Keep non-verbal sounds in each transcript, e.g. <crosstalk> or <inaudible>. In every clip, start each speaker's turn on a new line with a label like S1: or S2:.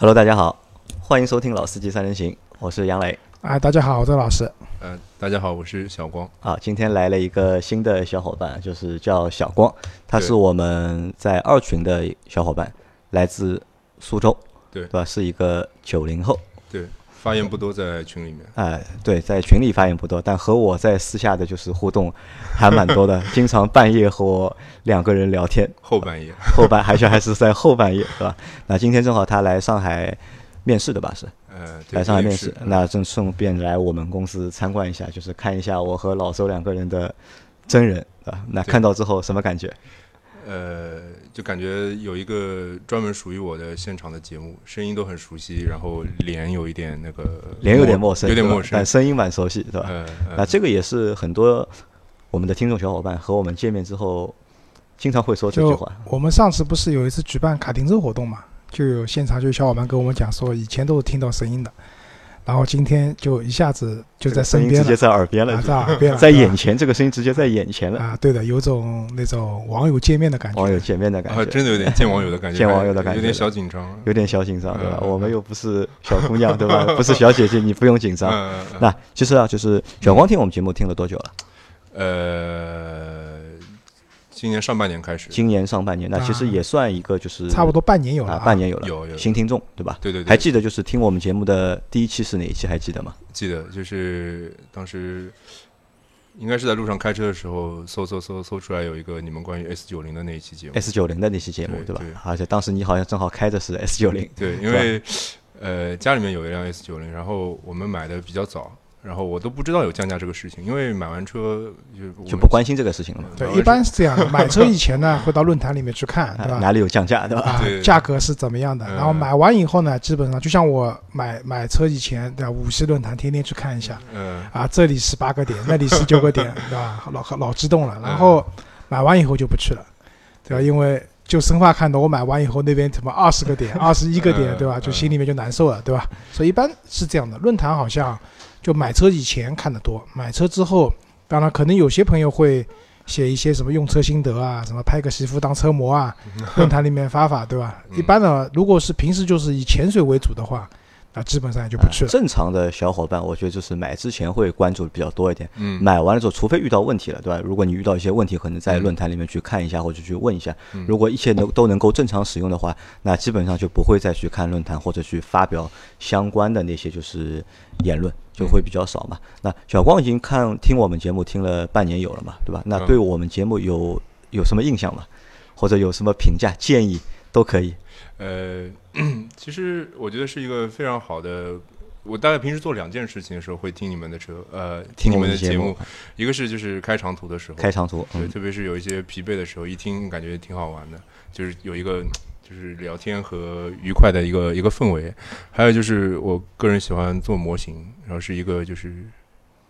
S1: Hello，大家好，欢迎收听《老司机三人行》，我是杨磊。
S2: 啊，大家好，我是老师。
S3: 呃，大家好，我是小光。
S1: 啊，今天来了一个新的小伙伴，就是叫小光，他是我们在二群的小伙伴，来自苏州，
S3: 对
S1: 对吧？是一个九零后。
S3: 对，发言不多，在群里面。
S1: 哎，对，在群里发言不多，但和我在私下的就是互动还蛮多的，经常半夜和我两个人聊天，
S3: 后半夜，<laughs>
S1: 后半还是还是在后半夜，是吧？那今天正好他来上海面试的吧？是
S3: 呃，
S1: 来上海面
S3: 面
S1: 试，那正顺便来我们公司参观一下，就是看一下我和老周两个人的真人啊。那看到之后什么感觉？
S3: 呃，就感觉有一个专门属于我的现场的节目，声音都很熟悉，然后脸有一点那个
S1: 脸有点陌生，
S3: 有点陌生
S1: 但。声音蛮熟悉，对吧？
S3: 呃，
S1: 这个也是很多我们的听众小伙伴和我们见面之后，经常会说这句话。
S2: 我们上次不是有一次举办卡丁车活动嘛，就有现场就有小伙伴跟我们讲说，以前都是听到声音的，然后今天就一下子就在身边了
S1: 声音直接，在耳边了
S2: 啊，，在耳边了，<laughs>
S1: 在眼前，这个声音直接在眼前了，
S2: 啊，对的，有种那种网友见面的感觉。
S1: 网友见面的感
S3: 啊，
S1: 觉，
S3: 真的有点见网友的感觉，<laughs>
S1: 见网友的感觉
S3: 有点小紧张。
S1: 有点小紧张，对吧？
S3: 嗯
S1: 我们又不是小姑娘，对吧？不是小姐姐，你不用紧张。那其实啊，就是小光听我们节目听了多久了？
S3: 呃，今年上半年开始，
S1: 今年上半年，那其实也算一个就是
S2: 差不多半年有了
S1: 半年有了，
S3: 有有
S1: 新听众，对吧？
S3: 对对对，
S1: 还记得就是听我们节目的第一期是哪一期？还记得吗？
S3: 记得就是当时应该是在路上开车的时候搜搜搜搜出来有一个你们关于 S 九零的那一期节目。
S1: S 九零的那期节目，吧
S3: 对吧？
S1: 而且当时你好像正好开的是 S 九零，
S3: 对，因为呃家里面有一辆 S 九零，然后我们买的比较早，然后我都不知道有降价这个事情，因为买完车就
S1: 就不关心这个事情了嘛。
S2: 对，一般是这样的。买车以前呢，会到论坛里面去看，对吧？
S1: 啊哪里有降价，对吧？
S2: 啊
S3: 对，
S2: 价格是怎么样的？
S3: 嗯
S2: 然后买完以后呢，基本上就像我买买车以前，对吧？五系论坛天天去看一下，
S3: 嗯
S2: 啊，这里十八个点，那里十九个点，对吧？老老激动了。
S3: 嗯
S2: 然后买完以后就不去了，对吧？因为就生怕看到我买完以后那边怎么二十个点、<laughs> 二十一个点，
S3: 嗯
S2: 对吧？就
S3: 嗯
S2: 心里面就难受了，对吧？所以一般是这样的。论坛好像就买车以前看的多，买车之后，当然可能有些朋友会写一些什么用车心得啊，什么拍个媳妇当车模啊，论坛里面发发，对吧？
S3: 嗯
S2: 一般呢，如果是平时就是以潜水为主的话，那基本上也就不去了。
S1: 啊正常的小伙伴，我觉得就是买之前会关注比较多一点。
S3: 嗯，
S1: 买完了之后，除非遇到问题了，对吧？如果你遇到一些问题，可能在
S3: 嗯
S1: 论坛里面去看一下或者去问一下。
S3: 嗯
S1: 如果一切能都能够正常使用的话，那基本上就不会再去看论坛或者去发表相关的那些就是言论，就会比较少嘛。那小光已经看听我们节目听了半年有了嘛，对吧？那
S3: 嗯
S1: 对我们节目有有什么印象吗？或者有什么评价建议都可以。
S3: 呃，<clears throat> 其实我觉得是一个非常好的。我大概平时做两件事情的时候会听你们的车，呃，
S1: 听
S3: 你
S1: 们的节目
S3: 一个是就是开长途的时候，
S1: 开长途，
S3: 对，
S1: 嗯，
S3: 特别是有一些疲惫的时候，一听感觉挺好玩的，就是有一个就是聊天和愉快的一个一个氛围。还有就是我个人喜欢做模型，然后是一个就是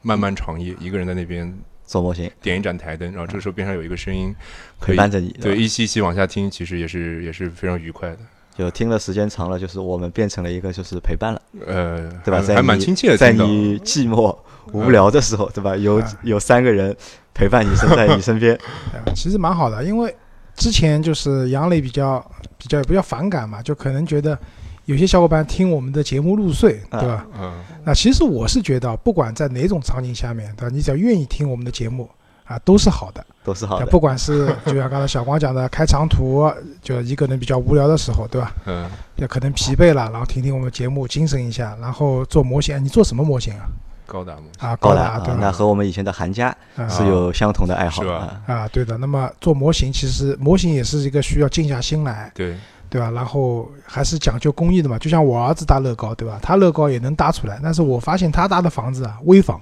S3: 漫漫长夜，一个人在那边
S1: 做模型
S3: 点一盏台灯，然后这个时候边上有一个声音可以
S1: 陪伴着你，
S3: 对一期一期往下听，其实也是也是非常愉快的。
S1: 就听了时间长了，就是我们变成了一个就是陪伴了。
S3: 呃，
S1: 对吧？在
S3: 还还蛮
S1: 你
S3: 亲切的，
S1: 在你寂寞无聊的时候，对吧？有
S2: 啊
S1: 有三个人陪伴你身在你身边，<laughs>
S2: 其实蛮好的，因为之前就是杨磊比较比较比较反感嘛，就可能觉得有些小伙伴听我们的节目入睡，
S1: 啊
S2: 对吧？
S3: 嗯
S2: 那其实我是觉得，不管在哪种场景下面，对吧？你只要愿意听我们的节目啊，都是好的。
S1: 都是好的。
S2: 对不管是就像刚才小光讲的，开长途，就一个人比较无聊的时候，对吧？
S3: 嗯，
S2: 也可能疲惫了，然后听听我们节目，精神一下，然后做模型。哎你做什么模型啊？
S3: 高达模型
S2: 啊，
S1: 高
S2: 达，对
S1: 达啊，那？和我们以前的韩家
S2: 啊
S1: 是有相同的爱好
S3: 是吧
S1: 啊。
S2: 啊，对的。那么做模型，其实模型也是一个需要静下心来，
S3: 对，
S2: 对吧？然后还是讲究工艺的嘛。就像我儿子搭乐高，对吧？他乐高也能搭出来，但是我发现他搭的房子啊，危房，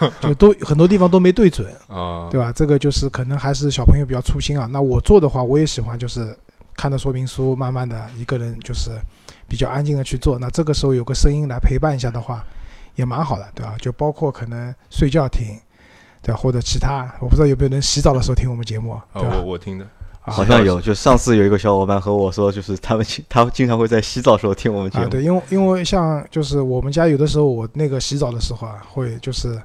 S2: <laughs> 就都很多地方都没对准，
S3: 啊，
S2: 对吧？这个就是可能还是小朋友比较粗心啊。那我做的话，我也喜欢就是看着说明书，慢慢的一个人就是比较安静的去做。那这个时候有个声音来陪伴一下的话，也蛮好的，对吧？就包括可能睡觉听，对吧？或者其他，我不知道有没有人洗澡的时候听我们节目，
S3: 啊，
S2: 对吧
S3: 我？我听的，
S2: 啊
S1: 好像有，就上次有一个小伙伴和我说，就是他们经他经常会在洗澡时候听我们节
S2: 啊，
S1: 目。
S2: 对，因为因为像就是我们家有的时候，我那个洗澡的时候啊，会就是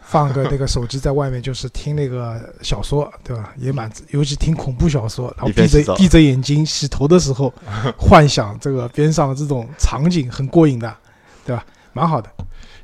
S2: 放个那个手机在外面，就是听那个小说，对吧？也蛮，尤其听恐怖小说，然后闭着闭着眼睛洗头的时候，幻想这个边上的这种场景很过瘾的，对吧？蛮好的。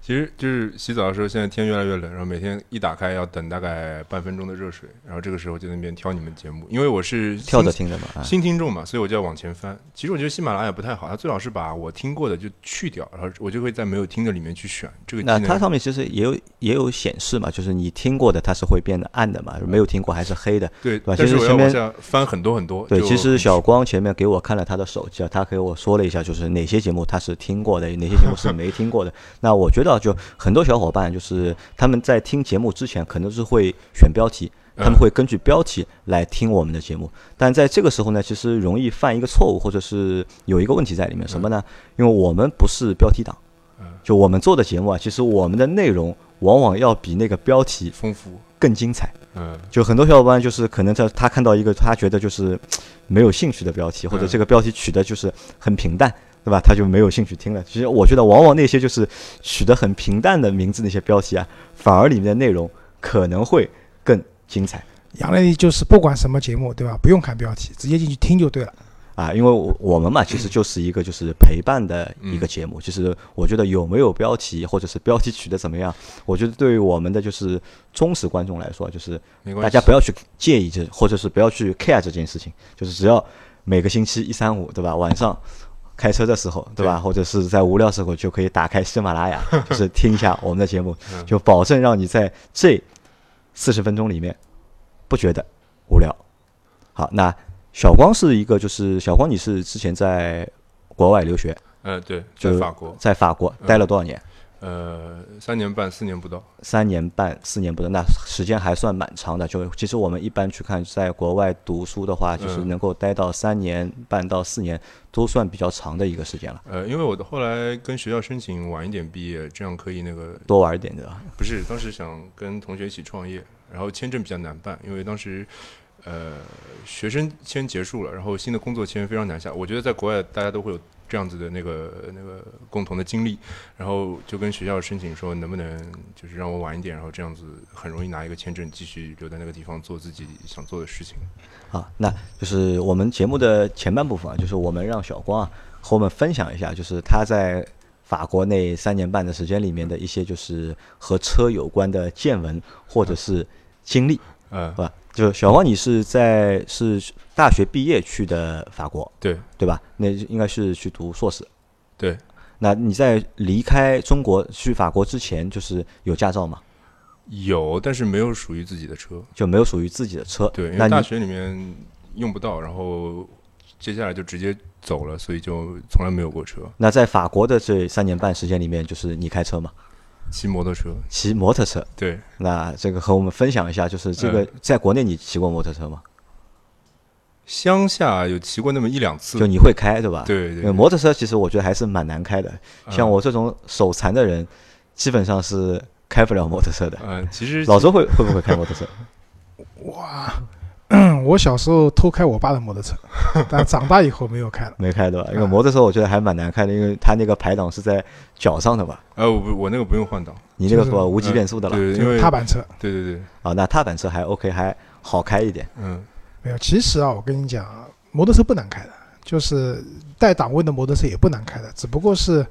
S3: 其实就是洗澡的时候，现在天越来越冷，然后每天一打开要等大概半分钟的热水，然后这个时候就在那边挑你们节目，因为我是
S1: 跳着听的嘛。啊
S3: 新听众嘛，所以我就要往前翻。其实我觉得喜马拉雅不太好，它最好是把我听过的就去掉，然后我就会在没有听的里面去选这个。
S1: 那它上面其实也有也有显示嘛，就是你听过的它是会变得暗的嘛，没有听过还是黑的。
S3: 对，
S1: 吧
S3: 但是我要
S1: 其实前面
S3: 翻很多很多。
S1: 对，其实小光前面给我看了他的手机啊，他给我说了一下，就是哪些节目他是听过的，哪些节目是没听过的。<laughs> 那我觉得啊就很多小伙伴就是他们在听节目之前，可能是会选标题，他们
S3: 嗯
S1: 会根据标题来听我们的节目。但在这个时候呢，其实容易犯一个错误，或者是有一个问题在里面，什么呢？因为我们不是标题党
S3: 嗯，
S1: 就我们做的节目啊，其实我们的内容往往要比那个标题
S3: 丰富，
S1: 更精彩。
S3: 嗯，
S1: 就很多小伙伴就是可能在他看到一个他觉得就是没有兴趣的标题，或者
S3: 嗯
S1: 这个标题取的就是很平淡，对吧？他就没有兴趣听了。其实我觉得往往那些就是取得很平淡的名字那些标题啊，反而里面的内容可能会更精彩
S2: 杨丽就是不管什么节目，对吧？不用看标题，直接进去听就对了。
S1: 啊。因为我我们嘛，其实就是一个就是陪伴的一个节目。其实我觉得有没有标题，或者是标题取得怎么样，我觉得对于我们的就是忠实观众来说，就是。大家不要去介意这，或者是不要去 care 这件事情，就是只要每个星期一三五，对吧？晚上开车的时候，对吧？
S3: 对
S1: 或者是在无聊时候，就可以打开喜马拉雅，<laughs> 就是听一下我们的节目，
S3: 嗯
S1: 就保证让你在这四十分钟里面不觉得无聊。好，那小光是一个，就是小光，你是之前在国外留学，
S3: 嗯，对，
S1: 就
S3: 在法国，
S1: 在法国
S3: 嗯
S1: 待了多少年？
S3: 呃，三年半四年不到。
S1: 三年半、四年不到，那时间还算蛮长的。就其实我们一般去看，在国外读书的话，就是
S3: 嗯
S1: 能够待到三年半到四年，都算比较长的一个时间了。
S3: 呃，因为我的后来跟学校申请晚一点毕业，这样可以那个
S1: 多玩一点的？
S3: 不是，当时想跟同学一起创业，然后签证比较难办，因为当时呃学生签结束了，然后新的工作签非常难下。我觉得在国外大家都会有这样子的那个那个共同的经历，然后就跟学校申请说能不能就是让我晚一点，然后这样子很容易拿一个签证继续留在那个地方做自己想做的事情。
S1: 啊，那就是我们节目的前半部分啊，就是我们让小光啊和我们分享一下，就是他在法国那三年半的时间里面的一些就是和车有关的见闻或者是经历，
S3: 嗯，
S1: 是，吧？就小王，你是在是大学毕业去的法国，
S3: 对
S1: 对吧？那应该是去读硕士。
S3: 对，
S1: 那你在离开中国去法国之前，就是有驾照吗？
S3: 有，但是没有属于自己的车。
S1: 就没有属于自己的车。
S3: 对，因为大学里面用不到，然后接下来就直接走了，所以就从来没有过车，
S1: 那在法国的这三年半时间里面，就是你开车嘛，
S3: 骑摩托车。
S1: 骑摩托车。
S3: 对，
S1: 那这个和我们分享一下，就是这个
S3: 嗯
S1: 在国内你骑过摩托车吗？
S3: 乡下有骑过那么一两次。
S1: 就你会开对吧？。
S3: 对对
S1: 摩托车其实我觉得还是蛮难开的，像
S3: 嗯
S1: 我这种手残的人，基本上是开不了摩托车的。
S3: 嗯，其实
S1: 老周会会不会开摩托车？
S2: 哇，我小时候偷开我爸的摩托车，<laughs> 但长大以后没有开了。
S1: 没开对吧？因为
S2: 啊
S1: 摩托车我觉得还蛮难开的，因为它那个排档是在脚上的吧？
S3: 呃，我不我那个不用换挡，
S1: 你那个是吧？无级变速的了。
S3: 对，因为
S2: 踏板车
S3: 对对对，
S1: 啊，那踏板车还 OK，还好开一点。
S3: 嗯
S2: 没有。其实啊，我跟你讲啊，摩托车不难开的，就是带档位的摩托车也不难开的，只不过是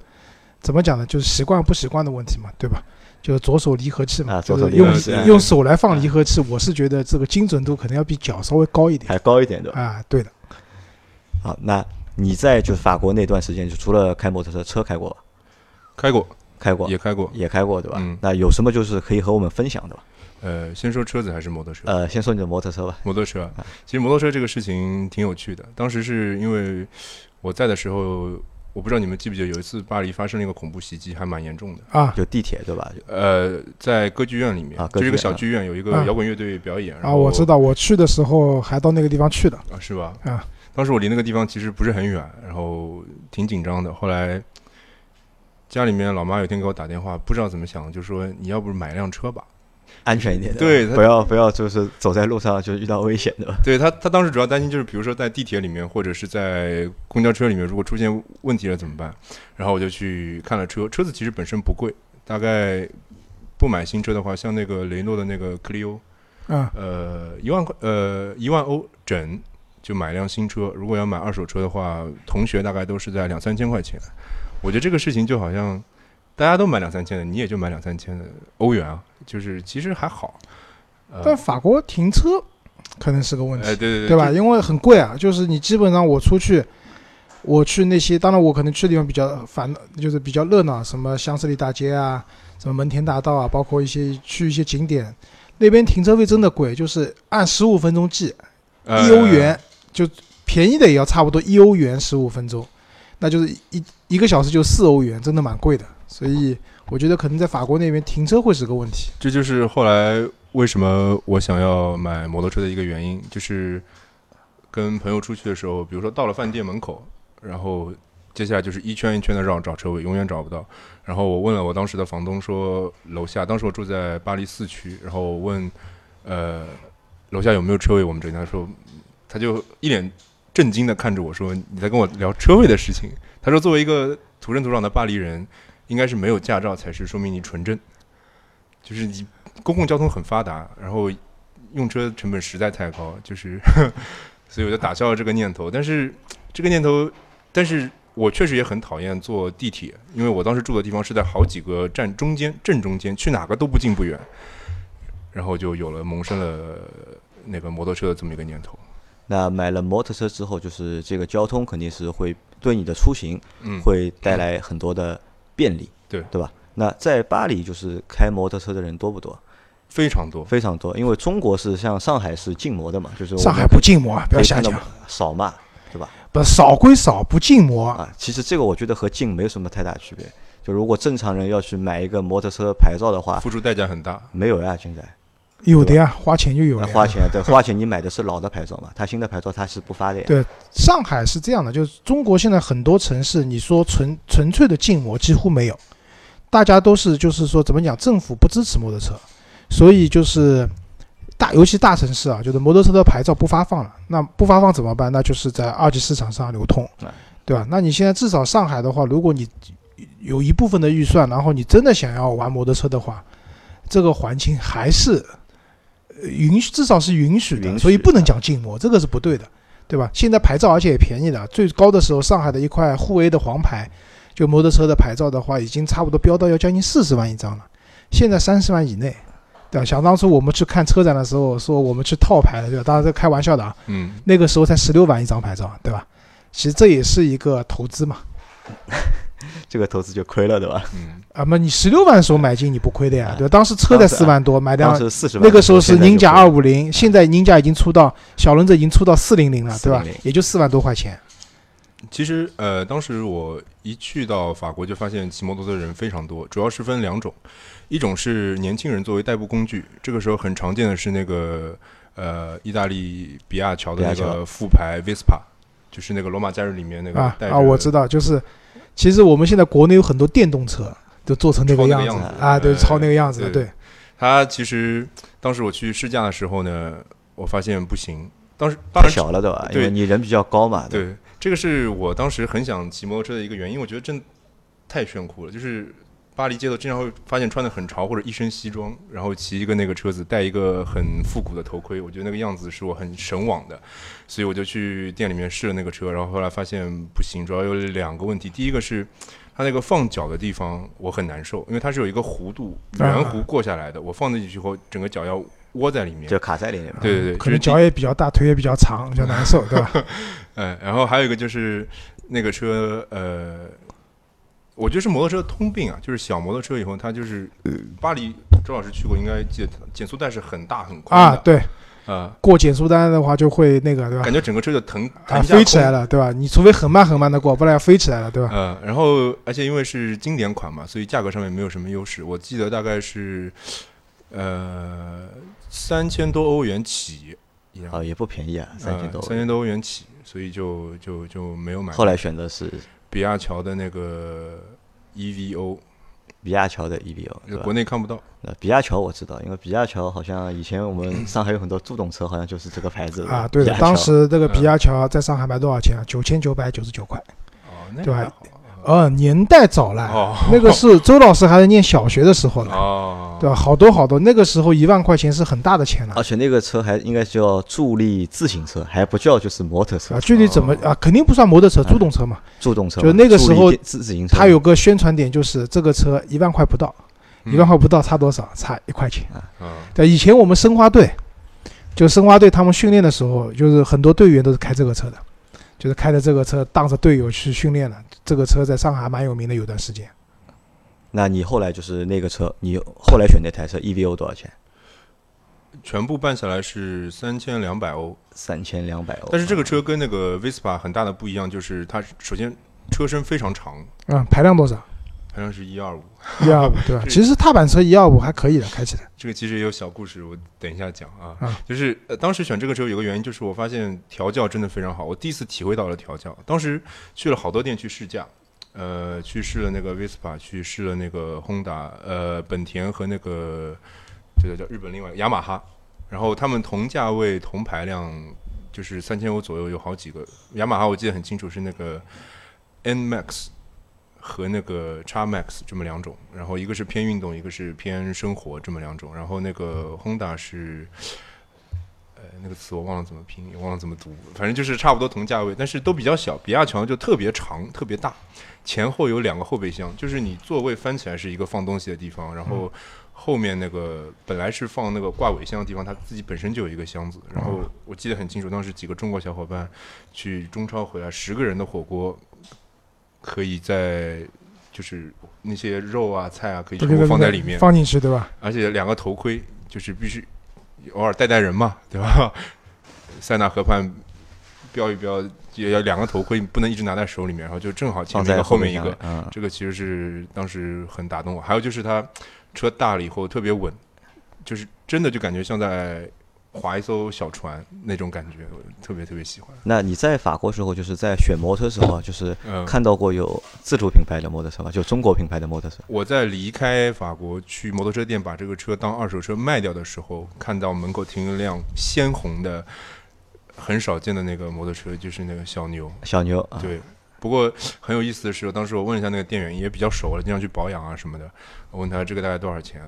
S2: 怎么讲呢？就是习惯不习惯的问题嘛，对吧？就是左手离合器嘛，
S1: 啊左手
S2: 就是用
S3: 离合器
S2: 用手来放离合器，我是觉得这个精准度可能要比脚稍微高一点
S1: 还高一点对吧？
S2: 啊。对的，
S1: 好，那你在就是法国那段时间，就除了开摩托车，车开过吧？
S3: 开过
S1: 开过，
S3: 也开过。
S1: 也开过对吧？
S3: 嗯
S1: 那有什么就是可以和我们分享的吧？
S3: 呃，先说车子还是摩托车？
S1: 呃，先说你的摩托车吧。
S3: 摩托车，啊其实摩托车这个事情挺有趣的。当时是因为我在的时候，我不知道你们记不记得，有一次巴黎发生了一个恐怖袭击，还蛮严重的。
S2: 啊
S1: 就地铁对吧？
S3: 呃，在歌剧院里面，
S1: 啊歌剧院
S3: 就是一个小剧院，有一个
S2: 啊
S3: 摇滚乐队表演。
S2: 啊，我知道，我去的时候还到那个地方去的
S3: 啊，是吧？
S2: 啊。
S3: 当时我离那个地方其实不是很远，然后挺紧张的。后来家里面老妈有天给我打电话，不知道怎么想，就说你要不买辆车吧。
S1: 安全一点的，
S3: 对
S1: 不要不要就是走在路上就遇到危险的吧？
S3: 对他，他当时主要担心就是，比如说在地铁里面或者是在公交车里面，如果出现问题了怎么办？然后我就去看了车，车子其实本身不贵，大概不买新车的话，像那个雷诺的那个克利欧，
S2: 嗯，
S3: 呃，一万块，呃，一万欧整就买辆新车。如果要买二手车的话，同学大概都是在两三千块钱。我觉得这个事情就好像大家都买两三千的，你也就买两三千的欧元啊，就是其实还好。呃
S2: 但法国停车可能是个问题
S3: 哎，，对对对，
S2: 对吧？因为很贵啊，就是你基本上我出去，我去那些，当然我可能去的地方比较烦，就是比较热闹，什么香榭丽大街啊，什么门田大道啊，包括一些去一些景点，那边停车费真的贵，就是按十五分钟计，
S3: 呃
S2: 一欧元，就便宜的也要差不多一欧元十五分钟，那就是一一个小时就四欧元，真的蛮贵的。所以我觉得可能在法国那边停车会是个问题。
S3: 这就是后来为什么我想要买摩托车的一个原因，就是跟朋友出去的时候，比如说到了饭店门口，然后接下来就是一圈一圈的绕找车位，永远找不到。然后我问了我当时的房东说，楼下当时我住在巴黎四区，然后问呃楼下有没有车位，我们这里他说他就一脸震惊的看着我说你在跟我聊车位的事情。他说作为一个土生土长的巴黎人，应该是没有驾照才是说明你纯正。就是你公共交通很发达，然后用车成本实在太高，就是，<laughs> 所以我就打消了这个念头。但是这个念头，但是我确实也很讨厌坐地铁，因为我当时住的地方是在好几个站中间，正中间，去哪个都不近不远，然后就有了萌生了那个摩托车的这么一个念头。
S1: 那买了摩托车之后，就是这个交通肯定是会对你的出行
S3: 嗯，
S1: 会带来很多的便利，
S3: 对
S1: 对吧？那在巴黎就是开摩托车的人多不多？
S3: 非常多。
S1: 非常多，因为中国是像上海是禁摩的嘛，就是
S2: 上海不禁摩啊，不要瞎讲。
S1: 少嘛，对吧？
S2: 不少归少，不禁摩。
S1: 啊，其实这个我觉得和禁没有什么太大区别。就如果正常人要去买一个摩托车牌照的话，
S3: 付出代价很大，
S1: 没有呀，现在
S2: 有的呀，花钱就有了
S1: 花钱，对，花钱你买的是老的牌照嘛，它新的牌照它是不发的呀。
S2: 对上海是这样的，就是中国现在很多城市，你说纯纯粹的禁摩几乎没有，大家都是就是说怎么讲，政府不支持摩托车，所以就是大尤其大城市啊，就是摩托车的牌照不发放了，那不发放怎么办？那就是在二级市场上流通
S1: 哎，
S2: 对吧？那你现在至少上海的话，如果你有一部分的预算，然后你真的想要玩摩托车的话，这个环境还是呃允许，至少是允许的，所以不能讲禁摩，这个是不对的，对吧？现在牌照而且也便宜的，最高的时候，上海的一块沪 A 的黄牌，就摩托车的牌照的话，已经差不多飙到要将近四十万一张了，现在三十万以内。对吧？想当初我们去看车展的时候，说我们去套牌的，对吧？当然这开玩笑的啊，
S3: 嗯，
S2: 那个时候才十六万一张牌照，对吧？其实这也是一个投资嘛。<laughs> <laughs>
S1: 这个投资就亏了，对吧？
S3: 嗯，
S2: 啊，那你十六万的时候买进，你不亏的呀，
S1: 啊
S2: 对吧？当时车
S1: 在
S2: 四万多，买辆
S1: 当时四十万，
S2: 那个时候是宁甲二五零，现在宁甲已经出到小轮子已经出到四零零了，对吧也就四万多块钱。
S3: 其实，呃，当时我一去到法国，就发现骑摩托车的人非常多，主要是分两种，一种是年轻人作为代步工具，这个时候很常见的是那个呃，意大利比亚乔的那个副牌 Vespa，就是那个罗马假日里面那个带着
S2: 啊啊，我知道，就是其实我们现在国内有很多电动车都做成那个样子
S3: 抄那个样子
S2: 啊，对，
S3: 呃
S2: 抄那个样子的，
S3: 对
S2: 对，
S3: 它其实当时我去试驾的时候呢，我发现不行，当时
S1: 太小了，对吧？因
S3: 对
S1: 为你人比较高嘛，吧
S3: 对，这个是我当时很想骑摩托车的一个原因，我觉得真太炫酷了。就是巴黎街头经常会发现穿的很潮或者一身西装，然后骑一个那个车子，戴一个很复古的头盔，我觉得那个样子是我很神往的，所以我就去店里面试了那个车，然后后来发现不行，主要有两个问题，第一个是。它那个放脚的地方我很难受，因为它是有一个弧度圆弧过下来的，我放进去以后，整个脚要窝在里面。
S1: 就卡在里面嘛。
S3: 对对对，
S2: 可能脚也比较大，腿也比较长，比较难受，对吧？
S3: 嗯，然后还有一个就是那个车，呃，我觉得是摩托车的通病啊，就是小摩托车以后它就是巴黎，周老师去过，应该记得减速带是很大很宽
S2: 啊，对，
S3: 呃，
S2: 过减速带的话就会那个，对吧
S3: 感？觉整个车就腾
S2: 啊，
S3: 腾。
S2: 飞起来了，对吧？你除非很慢很慢的过，不然要飞起来了，对吧？
S3: 呃，然后而且因为是经典款嘛，所以价格上面没有什么优势。我记得大概是呃三千多欧元起
S1: 啊，也不便宜啊，三千多。
S3: 三千多欧元起，所以就就就没有买。
S1: 后来选择是
S3: 比亚乔的那个 EVO，
S1: 比亚乔的 EVO，
S3: 国？内看不到。
S1: 呃比亚乔我知道，因为比亚乔好像以前我们上海有很多助动车，好像就是这个牌子
S2: 啊，对的，当时这个
S3: 嗯
S2: 比亚乔在上海卖多少钱啊？九千九百九十九块，
S3: 哦，那
S2: 对吧
S3: 还好
S2: 呃，年代早了，
S3: 哦 <laughs>
S2: 那个是周老师还在念小学的时候了，
S3: 哦，
S2: 对吧？好多好多，那个时候一万块钱是很大的钱了
S1: 而且那个车还应该叫助力自行车，还不叫就是摩托车
S2: 啊。，具体怎么啊，肯定不算摩托车，助动车嘛。
S1: 助动车。
S2: 就那个时候
S1: 自自行车，
S2: 它有个宣传点，就是这个车一万块不到，
S3: 嗯
S2: 一万块不到差多少？差一块钱。
S3: 嗯
S2: 对，以前我们申花队，就申花队他们训练的时候，就是很多队员都是开这个车的，就是开着这个车当着队友去训练了。这个车在上海蛮有名的，有段时间。
S1: 那你后来就是那个车，你后来选那台车 EVO 多少钱？
S3: 全部办下来是三千两百欧，
S1: 三千两百欧。
S3: 但是这个车跟那个 Vespa 很大的不一样，就是它首先车身非常长，
S2: 嗯，排量多少？
S3: 好像是一二五。
S2: 一二五，对吧？<laughs> 其实踏板车一二五还可以的，开起来。
S3: 这个其实也有小故事，我等一下讲啊。
S2: 啊
S3: 就是呃，当时选这个车有个原因，就是我发现调教真的非常好，我第一次体会到了调教。当时去了好多店去试驾，呃，去试了那个 Vespa，去试了那个 Honda，呃，本田和那个这个叫日本另外雅马哈，然后他们同价位同排量就是三千五左右，有好几个。雅马哈我记得很清楚是那个 N Max。和那个 X Max 这么两种，然后一个是偏运动，一个是偏生活这么两种，然后那个 Honda 是，呃，那个词我忘了怎么拼，也忘了怎么读，反正就是差不多同价位，但是都比较小。比亚乔就特别长，特别大，前后有两个后备箱，就是你座位翻起来是一个放东西的地方，然后后面那个本来是放那个挂尾箱的地方，它自己本身就有一个箱子。然后我记得很清楚，当时几个中国小伙伴去中超回来，十个人的火锅。可以在就是那些肉啊菜啊，可以全部放在里面，
S2: 放进去，对吧？
S3: 而且两个头盔就是必须偶尔带带人嘛，对吧？塞纳河畔标一标，也要两个头盔，不能一直拿在手里面，然后就正好前
S1: 放在
S3: 面一个后面一个，
S1: 嗯，
S3: 这个其实是当时很打动我。还有就是它车大了以后特别稳，就是真的就感觉像在划一艘小船那种感觉，我特别特别喜欢。
S1: 那你在法国时候，就是在选摩托车时候，就是
S3: 嗯，
S1: 看到过有自主品牌的摩托车吗？就中国品牌的摩托车？
S3: 我在离开法国去摩托车店把这个车当二手车卖掉的时候，看到门口停一辆鲜红的、很少见的那个摩托车，就是那个小牛。
S1: 小牛啊，
S3: 对，不过很有意思的是，当时我问一下那个店员，也比较熟了，经常去保养啊什么的。我问他这个大概多少钱，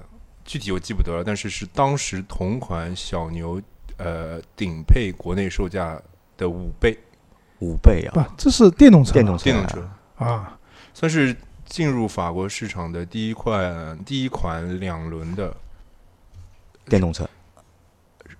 S3: 具体我记不得了，但是是当时同款小牛呃顶配国内售价的五倍，
S1: 五倍啊，
S2: 不，这是电动车，
S1: 电动车，
S3: 电动车。
S2: 啊，
S3: 算是进入法国市场的第一款第一款两轮的。
S1: 电动车，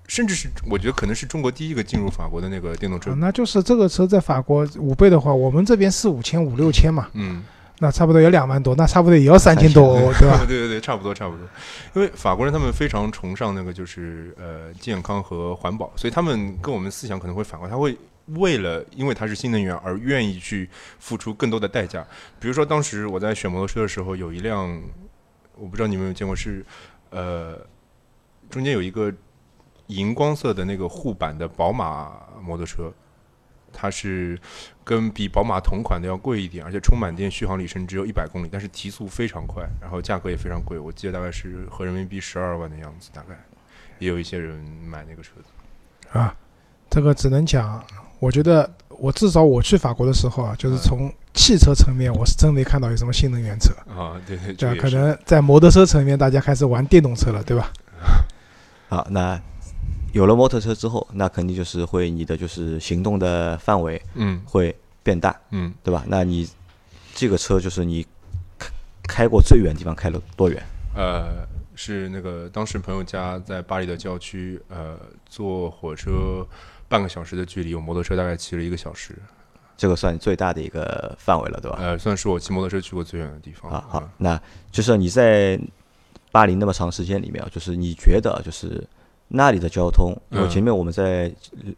S3: 甚至是我觉得可能是中国第一个进入法国的那个电动车。
S2: 啊。那就是这个车在法国五倍的话，我们这边四五千、五六千嘛，
S3: 嗯，
S2: 那差不多也两万多，那差不多也要三千多欧，对吧？<laughs>
S3: 对对对，差不多差不多。因为法国人他们非常崇尚那个就是呃健康和环保，所以他们跟我们思想可能会反过来，他会为了因为它是新能源而愿意去付出更多的代价。比如说当时我在选摩托车的时候，有一辆我不知道你们有没有见过，是呃中间有一个荧光色的那个护板的宝马摩托车。它是跟比宝马同款的要贵一点，而且充满电续航里程只有一百公里，但是提速非常快，然后价格也非常贵，我记得大概是合人民币十二万的样子，大概也有一些人买那个车子。
S2: 啊，这个只能讲，我觉得我至少我去法国的时候啊，就是从汽车层面，我是真没看到有什么新能源车，
S3: 啊，对对，
S2: 可能在摩托车层面，大家开始玩电动车了，对吧？<laughs>
S1: 好，那有了摩托车之后，那肯定就是会你的就是行动的范围
S3: 嗯
S1: 会变大，
S3: 嗯，
S1: 对吧？那你这个车就是你开开过最远的地方开了多远？
S3: 呃，是那个当时朋友家在巴黎的郊区，呃，坐火车半个小时的距离，我摩托车大概骑了一个小时，
S1: 这个算最大的一个范围了，对吧？
S3: 呃，算是我骑摩托车去过最远的地方。
S1: 啊，好
S3: 嗯，
S1: 那就是你在巴黎那么长时间里面啊，就是你觉得就是那里的交通，因为
S3: 嗯
S1: 前面我们在呃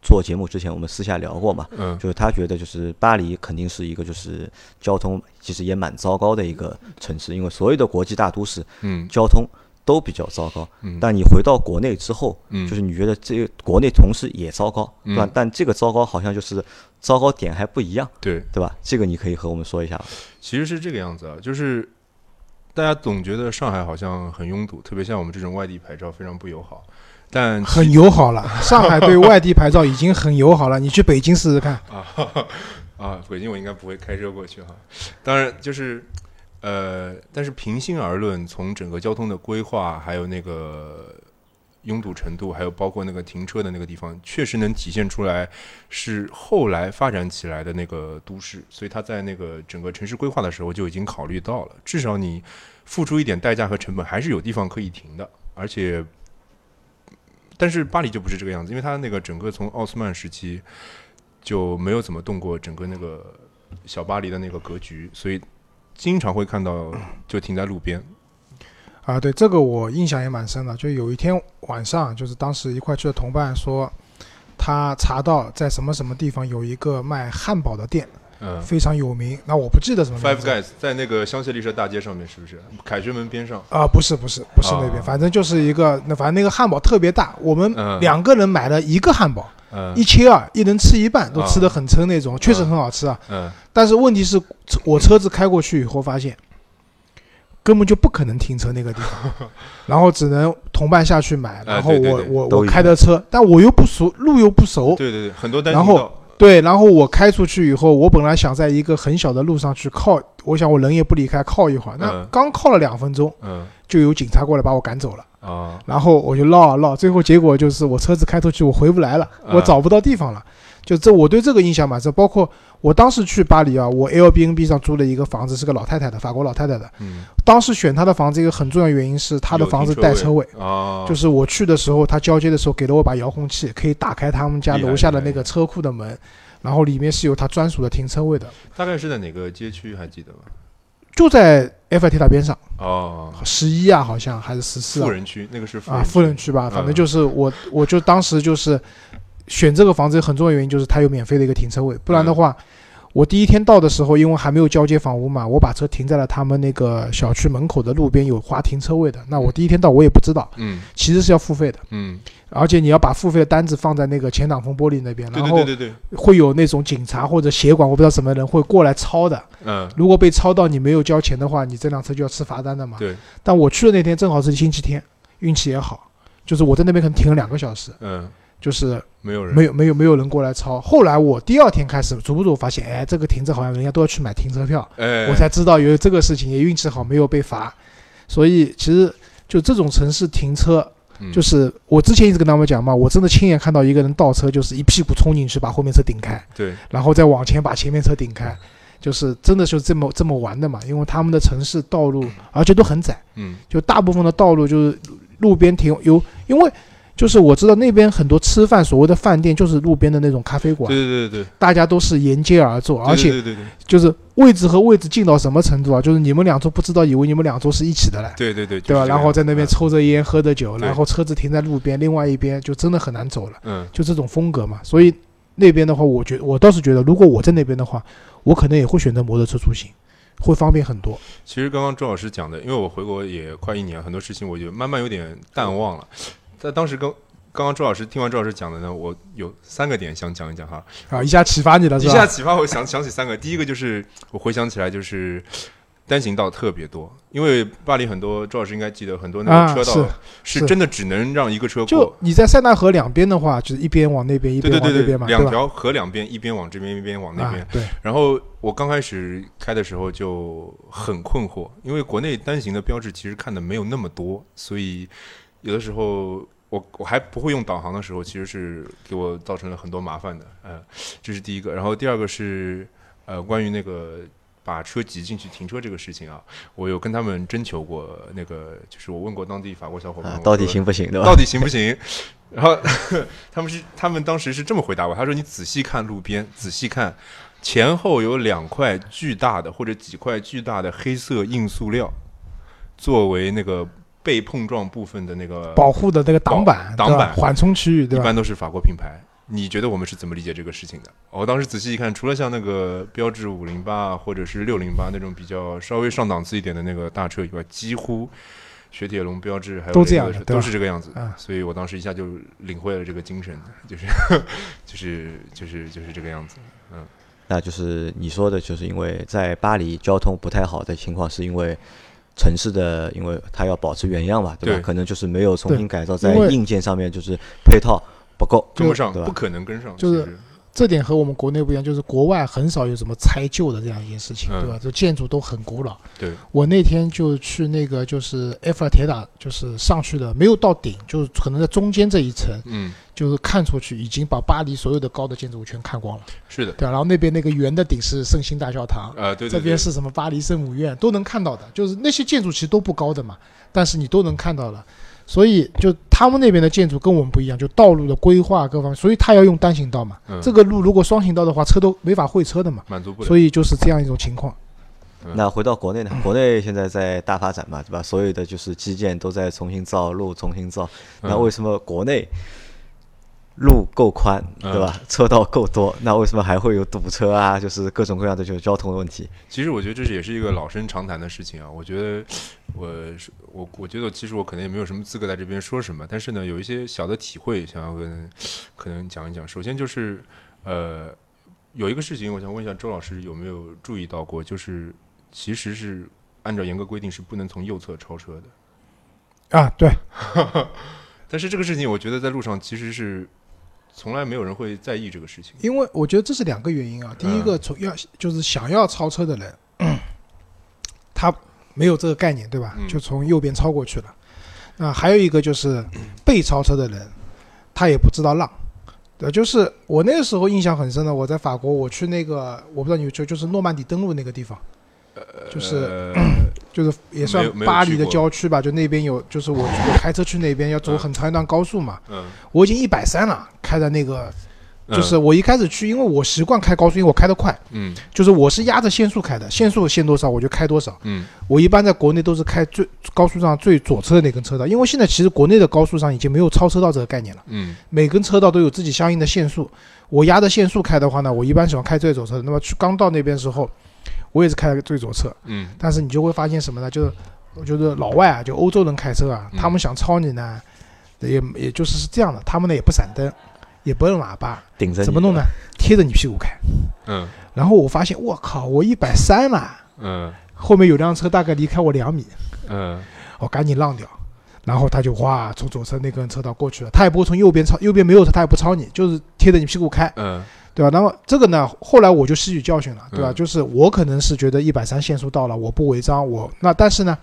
S1: 做节目之前，我们私下聊过嘛，
S3: 嗯
S1: 就是他觉得就是巴黎肯定是一个就是交通其实也蛮糟糕的一个城市，因为所有的国际大都市
S3: 嗯
S1: 交通都比较糟糕。
S3: 嗯，
S1: 但你回到国内之后，
S3: 嗯
S1: 就是你觉得这个国内同时也糟糕，对吧
S3: 嗯？
S1: 但这个糟糕好像就是糟糕点还不一样，
S3: 对，
S1: 对吧？这个你可以和我们说一下。
S3: 其实是这个样子啊，就是大家总觉得上海好像很拥堵，特别像我们这种外地牌照非常不友好，但
S2: 很友好了，<laughs> 上海对外地牌照已经很友好了，你去北京试试看。
S3: 啊 <laughs> 啊，北京我应该不会开车过去哈。当然，就是呃，但是平心而论，从整个交通的规划，还有那个拥堵程度，还有包括那个停车的那个地方，确实能体现出来是后来发展起来的那个都市。所以它在那个整个城市规划的时候就已经考虑到了，至少你付出一点代价和成本，还是有地方可以停的。而且，但是巴黎就不是这个样子，因为它那个整个从奥斯曼时期。就没有怎么动过整个那个小巴黎的那个格局，所以经常会看到就停在路边。
S2: 啊，对这个我印象也蛮深的。就有一天晚上，就是当时一块去的同伴说，他查到在什么什么地方有一个卖汉堡的店，
S3: 嗯。
S2: 非常有名。那我不记得什么名
S3: ，Five
S2: 字
S3: Guys 在那个香榭丽舍大街上面，是不是？凯旋门边上。
S2: 啊，不是不是不是那边，
S3: 哦
S2: 反正就是一个那反正那个汉堡特别大，我们
S3: 嗯。
S2: 两个人买了一个汉堡，
S3: 嗯。
S2: 一切二，一人吃一半，都
S3: 啊
S2: 吃得很撑那种，确实很好吃啊。
S3: 嗯。
S2: 但是问题是，我车子开过去以后发现，根本就不可能停车那个地方，<laughs> 然后只能同伴下去买，然后我我我开的车，但我又不熟，路又不熟，
S3: 对对对，很多单
S2: 然后
S3: 行道。
S2: 对，然后我开出去以后，我本来想在一个很小的路上去靠，我想我人也不离开，靠一会儿。那
S3: 嗯
S2: 刚靠了两分钟，
S3: 嗯
S2: 就有警察过来把我赶走了。
S3: 啊
S2: 然后我就绕啊绕，最后结果就是我车子开出去，我回不来了，
S3: 啊
S2: 我找不到地方了。就这，我对这个印象蛮深。包括我当时去巴黎啊，我 Airbnb 上租了一个房子，是个老太太的，法国老太太的。
S3: 嗯，
S2: 当时选她的房子一个很重要原因是她的房子带车位。
S3: 啊，
S2: 就是我去的时候，她交接的时候给了我把遥控器，可以打开他们家楼下的那个车库的门，然后里面是有她专属的停车位的，
S3: 大概是在哪个街区还记得吗？
S2: 就在埃菲尔铁塔边上，
S3: 哦，
S2: 十一啊，好像还是十四啊。
S3: 富，人区那个是
S2: 啊，
S3: 富
S2: 富人区吧，反正
S3: 嗯
S2: 就是我，我就当时就是选这个房子很重要原因就是它有免费的一个停车位，不然的话，我第一天到的时候，因为还没有交接房屋嘛，我把车停在了他们那个小区门口的路边有划停车位的，那我第一天到我也不知道，
S3: 嗯。
S2: 其实是要付费的，
S3: 嗯，
S2: 而且你要把付费的单子放在那个前挡风玻璃那边，然后
S3: 对对对对，
S2: 会有那种警察或者协管，我不知道什么人会过来抄的，
S3: 嗯。
S2: 如果被抄到你没有交钱的话，你这辆车就要吃罚单的嘛。
S3: 对，
S2: 但我去的那天正好是星期天，运气也好，就是我在那边可能停了两个小时，
S3: 嗯，
S2: 就是
S3: 没有人，
S2: 没有没有没有人过来抄。后来我第二天开始逐步逐步发现，哎，这个停车好像人家都要去买停车票，
S3: 哎，
S2: 我才知道有这个事情，也运气好没有被罚。所以其实就这种城市停车，
S3: 嗯
S2: 就是我之前一直跟他们讲嘛，我真的亲眼看到一个人倒车，就是一屁股冲进去把后面车顶开，
S3: 对，
S2: 然后再往前把前面车顶开。就是真的就是这么这么玩的嘛，因为他们的城市道路而且都很窄，
S3: 嗯
S2: 就大部分的道路就是路边停有，因为就是我知道那边很多吃饭所谓的饭店就是路边的那种咖啡馆，
S3: 对对对对，
S2: 大家都是沿街而坐，而且
S3: 对对对
S2: 就是位置和位置近到什么程度啊？就是你们两桌不知道，以为你们两桌是一起的嘞，
S3: 对对对，
S2: 对吧？然后在那边，抽着烟喝着酒，然后车子停在路边，另外一边就真的很难走了，
S3: 嗯
S2: 就这种风格嘛。所以那边的话，我觉我倒是觉得，如果我在那边的话，我可能也会选择摩托车出行，会方便很多。
S3: 其实刚刚周老师讲的，因为我回国也快一年，很多事情我就慢慢有点淡忘了。在当时刚刚刚周老师听完周老师讲的呢，我有三个点想讲一讲哈。
S2: 啊，一下启发你了？
S3: 一下启发我想 <laughs> 想起三个，第一个就是我回想起来就是单行道特别多，因为巴黎很多周老师应该记得很多那
S2: 啊
S3: 个车道
S2: 是
S3: 是真的只能让一个车过就。
S2: 你在塞纳河两边的话，就是一边往那边，一
S3: 对对对对
S2: 边往那边，嘛，吧？
S3: 两条河两边，一边往这边，一边往那边
S2: 啊。，对，
S3: 然后我刚开始开的时候就很困惑，因为国内单行的标志其实看的没有那么多，所以有的时候我我还不会用导航的时候，其实是给我造成了很多麻烦的。呃，这是第一个。然后第二个是呃关于那个。把车挤进去停车这个事情啊，我有跟他们征求过，那个就是我问过当地法国小伙伴，
S1: 啊到底行不行，对 <laughs> 吧？
S3: 到底行不行？然后 <laughs> 他们是他们当时是这么回答我，他说你仔细看路边，仔细看前后有两块巨大的或者几块巨大的黑色硬塑料，作为那个被碰撞部分的那个，
S2: 保护的那个挡板，
S3: 挡板
S2: 缓冲区域，对吧？
S3: 一般都是法国品牌。你觉得我们是怎么理解这个事情的？我当时仔细一看，除了像那个标致五零八或者是六零八那种比较稍微上档次一点的那个大车以外，几乎雪铁龙、标致还有
S2: 都这样
S3: 都是这个样子。
S2: 嗯
S3: 所以我当时一下就领会了这个精神，就是 <laughs> 就是就是就是这个样子。
S1: 嗯那就是你说的，就是因为在巴黎交通不太好的情况，是因为城市的，因为它要保持原样嘛，对吧？
S3: 对
S1: 可能就是没有重新改造，在硬件上面就是配套不够，
S3: 跟不上，
S1: 对吧
S3: 不可能跟上。
S2: 就是
S3: 其实
S2: 这点和我们国内不一样，就是国外很少有什么拆旧的这样一件事情，
S3: 嗯
S2: 对吧？就建筑都很古老。
S3: 对，
S2: 我那天就去那个就是埃菲尔铁塔，就是上去的，没有到顶，就是可能在中间这一层，
S3: 嗯，
S2: 就是看出去已经把巴黎所有的高的建筑物全看光了，
S3: 是的，
S2: 对吧？然后那边那个圆的顶是圣心大教堂，
S3: 呃，对对
S2: 这边是什么巴黎圣母院，都能看到的。就是那些建筑其实都不高的嘛，但是你都能看到了。所以就他们那边的建筑跟我们不一样，就道路的规划各方面，所以他要用单行道嘛。
S3: 嗯
S2: 这个路如果双行道的话，车都没法会车的嘛。
S3: 满足不了。
S2: 所以就是这样一种情况。
S3: 嗯
S1: 那回到国内呢？<clears throat> 国内现在在大发展嘛，对吧？所有的就是基建都在重新造路，重新造。那
S3: 嗯
S1: 为什么国内路够宽，
S3: 嗯
S1: 对吧？车道够多，那为什么还会有堵车啊？就是各种各样的就是交通问题。
S3: 其实我觉得这是也是一个老生常谈的事情啊。我觉得我是我我觉得其实我可能也没有什么资格在这边说什么，但是呢，有一些小的体会想要跟可能讲一讲。首先就是呃，有一个事情，我想问一下周老师有没有注意到过，就是其实是按照严格规定是不能从右侧超车的。
S2: 啊，对，<laughs>
S3: 但是这个事情，我觉得在路上其实是从来没有人会在意这个事情。
S2: 因为我觉得这是两个原因啊。第一个，从要就是想要超车的人，<clears throat> 他没有这个概念，对吧
S3: 嗯？
S2: 就从右边超过去了。那还有一个就是 <clears throat> 被超车的人，他也不知道让。呃，就是我那个时候印象很深的，我在法国，我去那个我不知道你们就就是诺曼底登陆那个地方，就是
S3: 呃 <clears throat>
S2: 就是也算巴黎的郊区吧，就那边有，就是我我开车去那边要走
S3: 嗯
S2: 很长一段高速嘛，
S3: 嗯，
S2: 我已经一百三了，开的那个
S3: 嗯
S2: 就是我一开始去，因为我习惯开高速，因为我开得快，
S3: 嗯
S2: 就是我是压着限速开的，限速限多少我就开多少。
S3: 嗯
S2: 我一般在国内都是开最高速上最左侧的那根车道，因为现在其实国内的高速上已经没有超车道这个概念了，
S3: 嗯
S2: 每根车道都有自己相应的限速。我压着限速开的话呢，我一般喜欢开最左侧的。那么去刚到那边的时候，我也是开了最左侧，
S3: 嗯。
S2: 但是你就会发现什么呢？就是我觉得老外啊，就欧洲人开车啊，
S3: 嗯。
S2: 他们想超你呢，也也就是是这样的，他们呢也不闪灯，也不摁喇叭，
S1: 顶着
S2: 怎么弄呢？贴着你屁股开。
S3: 嗯。
S2: 然后我发现，我靠，我一百三了，
S3: 嗯。
S2: 后面有辆车大概离开我两米，
S3: 嗯。
S2: 我赶紧让掉。然后他就哇，从左侧那根车道过去了，他也不会从右边超，右边没有车，他也不超你，就是贴着你屁股开，
S3: 嗯
S2: 对吧？那么这个呢，后来我就吸取教训了，对吧？
S3: 嗯
S2: 就是我可能是觉得一百三限速到了，我不违章，我那但是呢，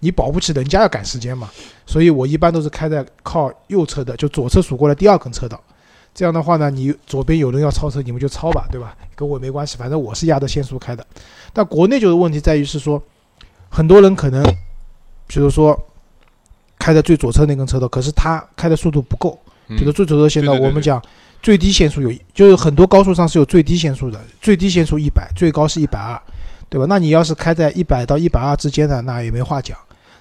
S2: 你保不齐人家要赶时间嘛，所以我一般都是开在靠右侧的，就左侧数过来第二根车道。这样的话呢，你左边有人要超车，你们就超吧，对吧？跟我没关系，反正我是压着限速开的。但国内就是问题在于是说，很多人可能，比如说开在最左侧那根车道，可是他开的速度不够，
S3: 嗯，
S2: 比如最左侧线道，我们讲最低限速有，就是很多高速上是有最低限速的，最低限速一百，最高是一百二，对吧？那你要是开在一百到一百二之间的，那也没话讲。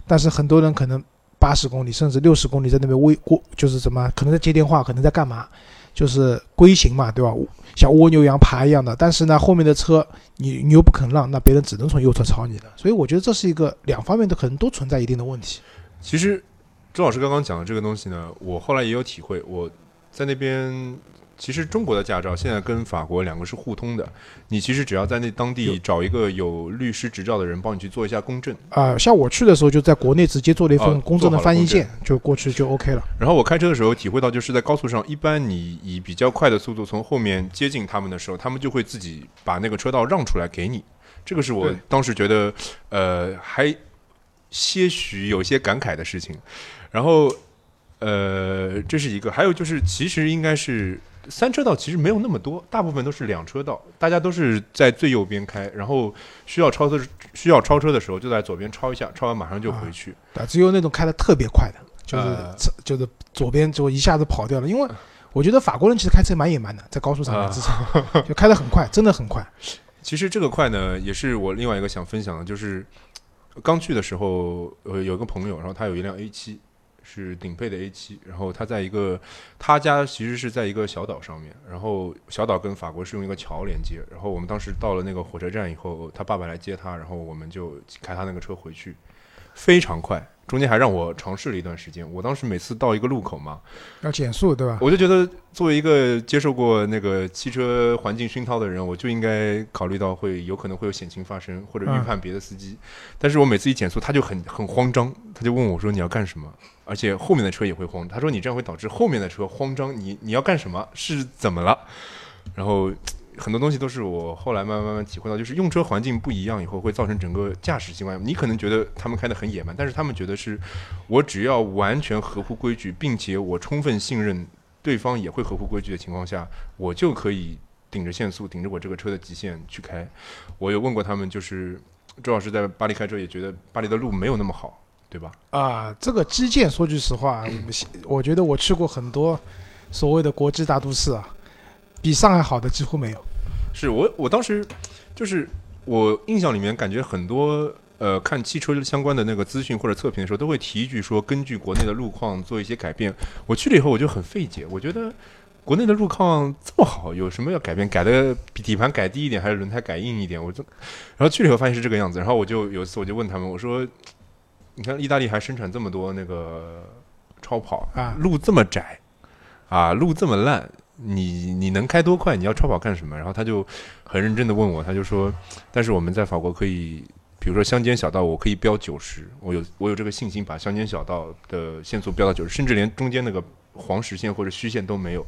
S2: 但是很多人可能八十公里甚至六十公里在那边微过，就是什么，可能在接电话，可能在干嘛，就是龟行嘛，对吧？像蜗牛羊爬一样的。但是呢，后面的车你你又不肯让，那别人只能从右侧超你了。所以我觉得这是一个两方面的可能都存在一定的问题。
S3: 其实周老师刚刚讲的这个东西呢，我后来也有体会。我在那边，其实中国的驾照现在跟法国两个是互通的。你其实只要在那当地找一个有律师执照的人帮你去做一下公证，
S2: 啊、像我去的时候就在国内直接做了一份
S3: 哦
S2: 公证的翻译件，就过去就 OK 了。
S3: 然后我开车的时候体会到，就是在高速上，一般你以比较快的速度从后面接近他们的时候，他们就会自己把那个车道让出来给你。这个是我当时觉得，呃，还些许有些感慨的事情。然后，呃，这是一个，还有就是，其实应该是三车道，其实没有那么多，大部分都是两车道，大家都是在最右边开，然后需要超车需要超车的时候，就在左边超一下，超完马上就回去。
S2: 对，只有那种开的特别快的，就是、
S3: 呃
S2: 就是左边就一下子跑掉了。因为我觉得法国人其实开车蛮野蛮的，在高速上面
S3: 啊
S2: 至少、就开得很快，真的很快。<laughs>
S3: 其实这个快呢，也是我另外一个想分享的，就是刚去的时候，呃，有个朋友，然后他有一辆 A 七，是顶配的 A 七，然后他在一个他家其实是在一个小岛上面，然后小岛跟法国是用一个桥连接，然后我们当时到了那个火车站以后，他爸爸来接他，然后我们就开他那个车回去，非常快。中间还让我尝试了一段时间，我当时每次到一个路口嘛，
S2: 要减速，对吧？
S3: 我就觉得，作为一个接受过那个汽车环境熏陶的人，我就应该考虑到会有可能会有险情发生，或者预判别的司机。但是我每次一减速，他就很很慌张，他就问我说：“你要干什么？”而且后面的车也会慌。他说：“你这样会导致后面的车慌张，你你要干什么？是怎么了？”然后很多东西都是我后来慢慢慢慢体会到，就是用车环境不一样以后，会造成整个驾驶习惯。你可能觉得他们开的很野蛮，但是他们觉得是我只要完全合乎规矩，并且我充分信任对方也会合乎规矩的情况下，我就可以顶着限速，顶着我这个车的极限去开。我有问过他们，就是周老师在巴黎开车也觉得巴黎的路没有那么好，对吧？
S2: 啊，这个基建说句实话，<clears throat> 我觉得我去过很多所谓的国际大都市啊，比上海好的几乎没有。
S3: 是我我当时就是我印象里面感觉很多呃看汽车相关的那个资讯或者测评的时候，都会提一句说根据国内的路况做一些改变。我去了以后我就很费解，我觉得国内的路况这么好，有什么要改变？改的比底盘改低一点，还是轮胎改硬一点？我就然后去了以后发现是这个样子，然后我就有一次我就问他们，我说你看意大利还生产这么多那个超跑
S2: 啊
S3: 路这么窄啊，路这么烂。你你能开多快？你要超跑干什么？然后他就很认真的问我，他就说，但是我们在法国可以，比如说乡间小道，我可以标九十，我有我有这个信心把乡间小道的限速标到九十，甚至连中间那个黄实线或者虚线都没有，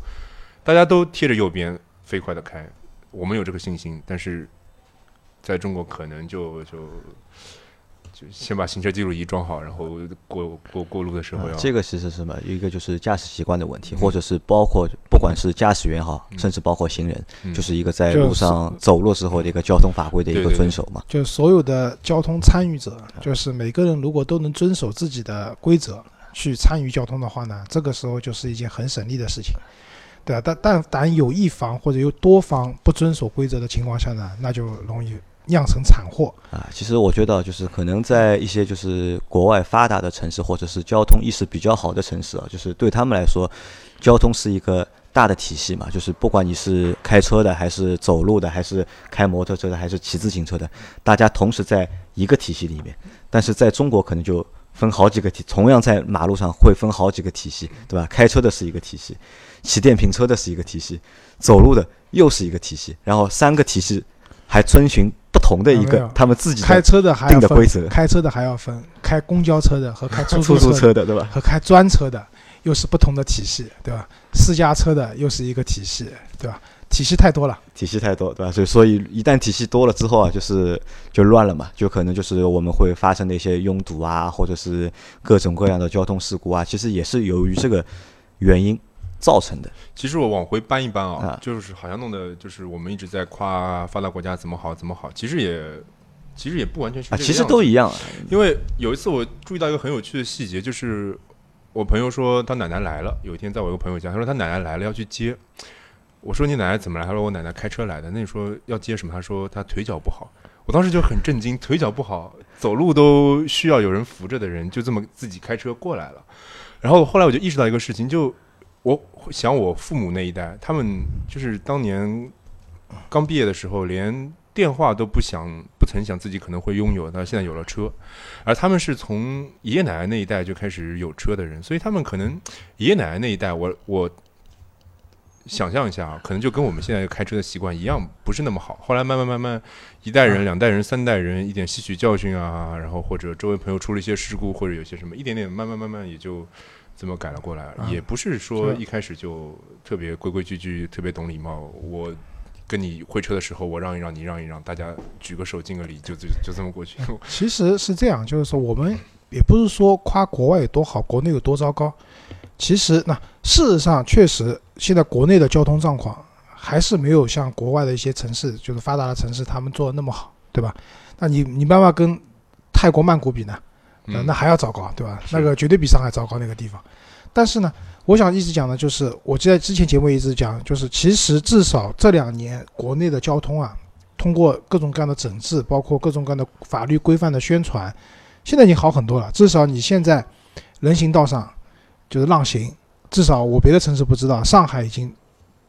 S3: 大家都贴着右边飞快的开，我们有这个信心，但是在中国可能就就。就先把行车记录仪装好，然后过过过路的时候要。
S1: 这个其实是什么？一个就是驾驶习惯的问题，或者是包括不管是驾驶员好，甚至包括行人，就是一个在路上走路时候的一个交通法规的一个遵守嘛。
S2: 就所有的交通参与者，就是每个人如果都能遵守自己的规则去参与交通的话呢，这个时候就是一件很省力的事情，对啊，但但凡有一方或者有多方不遵守规则的情况下呢，那就容易。酿成惨祸
S1: 啊！其实我觉得，就是可能在一些就是国外发达的城市，或者是交通意识比较好的城市啊，就是对他们来说，交通是一个大的体系嘛。就是不管你是开车的，还是走路的，还是开摩托车的，还是骑自行车的，大家同时在一个体系里面。但是在中国，可能就分好几个体，同样在马路上会分好几个体系，对吧？开车的是一个体系，骑电瓶车的是一个体系，走路的又是一个体系，然后三个体系还遵循。不同的一个，他们自己
S2: 开车的
S1: 定的规则，
S2: 开车的还要分开公交车的和 <laughs> 开出
S1: 租
S2: 车
S1: 的，对吧？
S2: 和开专车的又是不同的体系，对吧？私家车的又是一个体系，对吧？体系太多了，
S1: 体系太多，对吧？所以，所以一旦体系多了之后啊，就是就乱了嘛，就可能就是我们会发生的一些拥堵啊，或者是各种各样的交通事故啊，其实也是由于这个原因。造成的，
S3: 其实我往回搬一搬啊，就是好像弄的，就是我们一直在夸发达国家怎么好怎么好，其实也其实也不完全是，
S1: 其实都一样。
S3: 因为有一次我注意到一个很有趣的细节，就是我朋友说他奶奶来了，有一天在我一个朋友家，他说他奶奶来了要去接，我说你奶奶怎么来？他说我奶奶开车来的。那你说要接什么？他说他腿脚不好。我当时就很震惊，腿脚不好，走路都需要有人扶着的人，就这么自己开车过来了。然后后来我就意识到一个事情，就。我想，我父母那一代，他们就是当年刚毕业的时候，连电话都不想、不曾想自己可能会拥有，但现在有了车。而他们是从爷爷奶奶那一代就开始有车的人，所以他们可能爷爷奶奶那一代，我我想象一下啊，可能就跟我们现在开车的习惯一样，不是那么好。后来慢慢慢慢，一代人、两代人、三代人，一点吸取教训啊，然后或者周围朋友出了一些事故，或者有些什么，一点点慢慢慢慢也就。这么改了过来，也不是说一开始就特别规规矩矩、特别懂礼貌。我跟你会车的时候，我让一让，你让一让，大家举个手、敬个礼，就就就这么过去。<laughs>
S2: 其实是这样，就是说我们也不是说夸国外有多好，国内有多糟糕。其实那事实上确实，现在国内的交通状况还是没有像国外的一些城市，就是发达的城市，他们做的那么好，对吧？那你你办法跟泰国曼谷比呢？那还要糟糕，对吧？那个绝对比上海糟糕那个地方。但是呢，我想一直讲的就是，我记得之前节目一直讲，就是其实至少这两年国内的交通啊，通过各种各样的整治，包括各种各样的法律规范的宣传，现在已经好很多了。至少你现在人行道上就是让行，至少我别的城市不知道，上海已经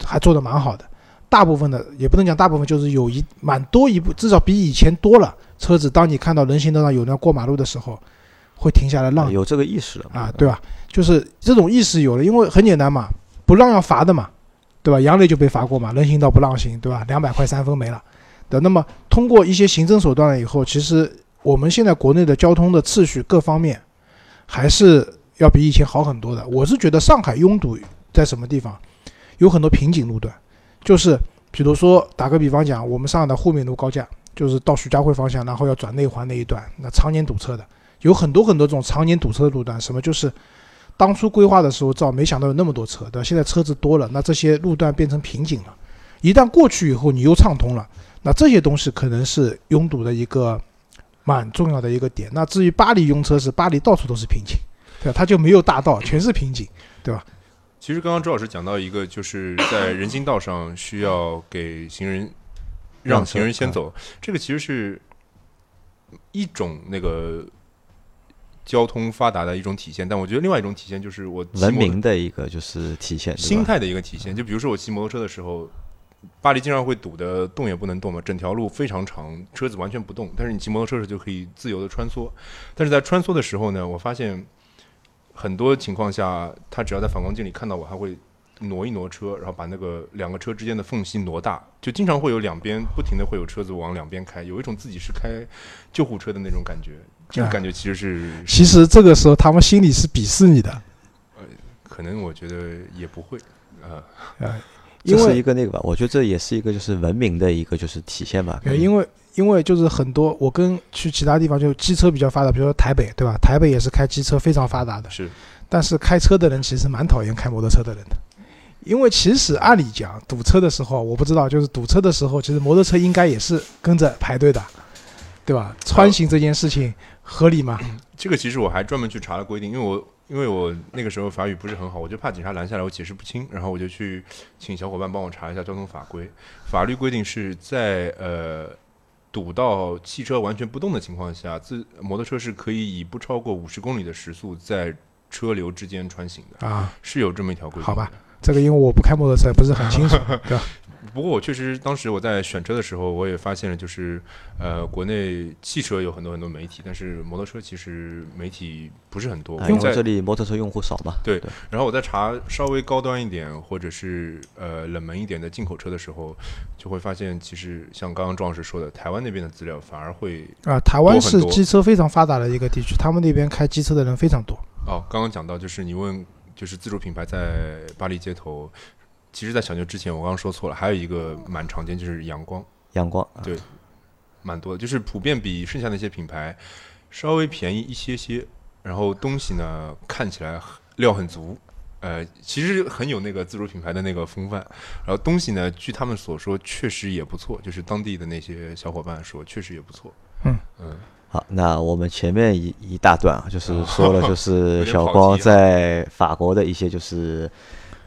S2: 还做的蛮好的。大部分的也不能讲大部分，就是有一蛮多一部，至少比以前多了车子。当你看到人行道上有人过马路的时候，会停下来让，
S1: 有这个意识了
S2: 啊，对吧？就是这种意识有了，因为很简单嘛，不让要罚的嘛，对吧？杨磊就被罚过嘛，人行道不让行，对吧？两百块三分没了的。那么通过一些行政手段了以后，其实我们现在国内的交通的秩序各方面还是要比以前好很多的。我是觉得上海拥堵在什么地方，有很多瓶颈路段，就是比如说打个比方讲，我们上海的沪闵路高架，就是到徐家汇方向，然后要转内环那一段，那常年堵车的，有很多很多这种常年堵车的路段。什么就是当初规划的时候造，没想到有那么多车，对吧？现在车子多了，那这些路段变成瓶颈了。一旦过去以后，你又畅通了，那这些东西可能是拥堵的一个蛮重要的一个点。那至于巴黎拥车是巴黎到处都是瓶颈，对吧？它就没有大道，全是瓶颈，对吧？
S3: 其实刚刚周老师讲到一个，就是在人行道上需要给行人让行人先走，这个其实是一种那个交通发达的一种体现。但我觉得另外一种体现就是我
S1: 文明的一个就是体现，
S3: 心态的一个体现。就比如说我骑摩托车的时候。巴黎经常会堵得动也不能动嘛，整条路非常长，车子完全不动。但是你骑摩托车时就可以自由的穿梭。但是在穿梭的时候呢，我发现很多情况下，他只要在反光镜里看到我，他会挪一挪车，然后把那个两个车之间的缝隙挪大，就经常会有两边不停的会有车子往两边开，有一种自己是开救护车的那种感觉。这个感觉其实是，
S2: 其实这个时候他们心里是鄙视你的。
S3: 呃，可能我觉得也不会，呃，
S2: 呃。
S1: 这是一个那个吧，我觉得这也是一个就是文明的一个就是体现吧。
S2: 因为因为就是很多我跟去其他地方就机车比较发达，比如说台北对吧？台北也是开机车非常发达的。
S3: 是。
S2: 但是开车的人其实蛮讨厌开摩托车的人的，因为其实按理讲堵车的时候，我不知道就是堵车的时候，其实摩托车应该也是跟着排队的，对吧？穿行这件事情合理吗？
S3: 这个其实我还专门去查了规定，因为我。因为我那个时候法语不是很好，我就怕警察拦下来我解释不清，然后我就去请小伙伴帮我查一下交通法规。法律规定是在呃堵到汽车完全不动的情况下，自摩托车是可以以不超过五十公里的时速在车流之间穿行的
S2: 啊，
S3: 是有这么一条规定。
S2: 好吧，这个因为我不开摩托车，不是很清楚，<laughs> 对吧？
S3: 不过我确实当时我在选车的时候，我也发现了，就是呃，国内汽车有很多很多媒体，但是摩托车其实媒体不是很多。
S1: 因为这里摩托车用户少嘛。
S3: 对。然后我在查稍微高端一点或者是呃冷门一点的进口车的时候，就会发现，其实像刚刚庄老师说的，台湾那边的资料反而会
S2: 啊，台湾是机车非常发达的一个地区，他们那边开机车的人非常多。
S3: 哦，刚刚讲到就是你问，就是自主品牌在巴黎街头。其实，在小牛之前，我刚刚说错了，还有一个蛮常见，就是阳光。
S1: 阳光，
S3: 对，蛮多的，就是普遍比剩下那些品牌稍微便宜一些些，然后东西呢看起来料很足，呃，其实很有那个自主品牌的那个风范。然后东西呢，据他们所说，确实也不错，就是当地的那些小伙伴说，确实也不错。
S2: 嗯
S3: 嗯，
S1: 好，那我们前面一一大段啊，就是说了，<laughs> 就是小光在法国的一些就是。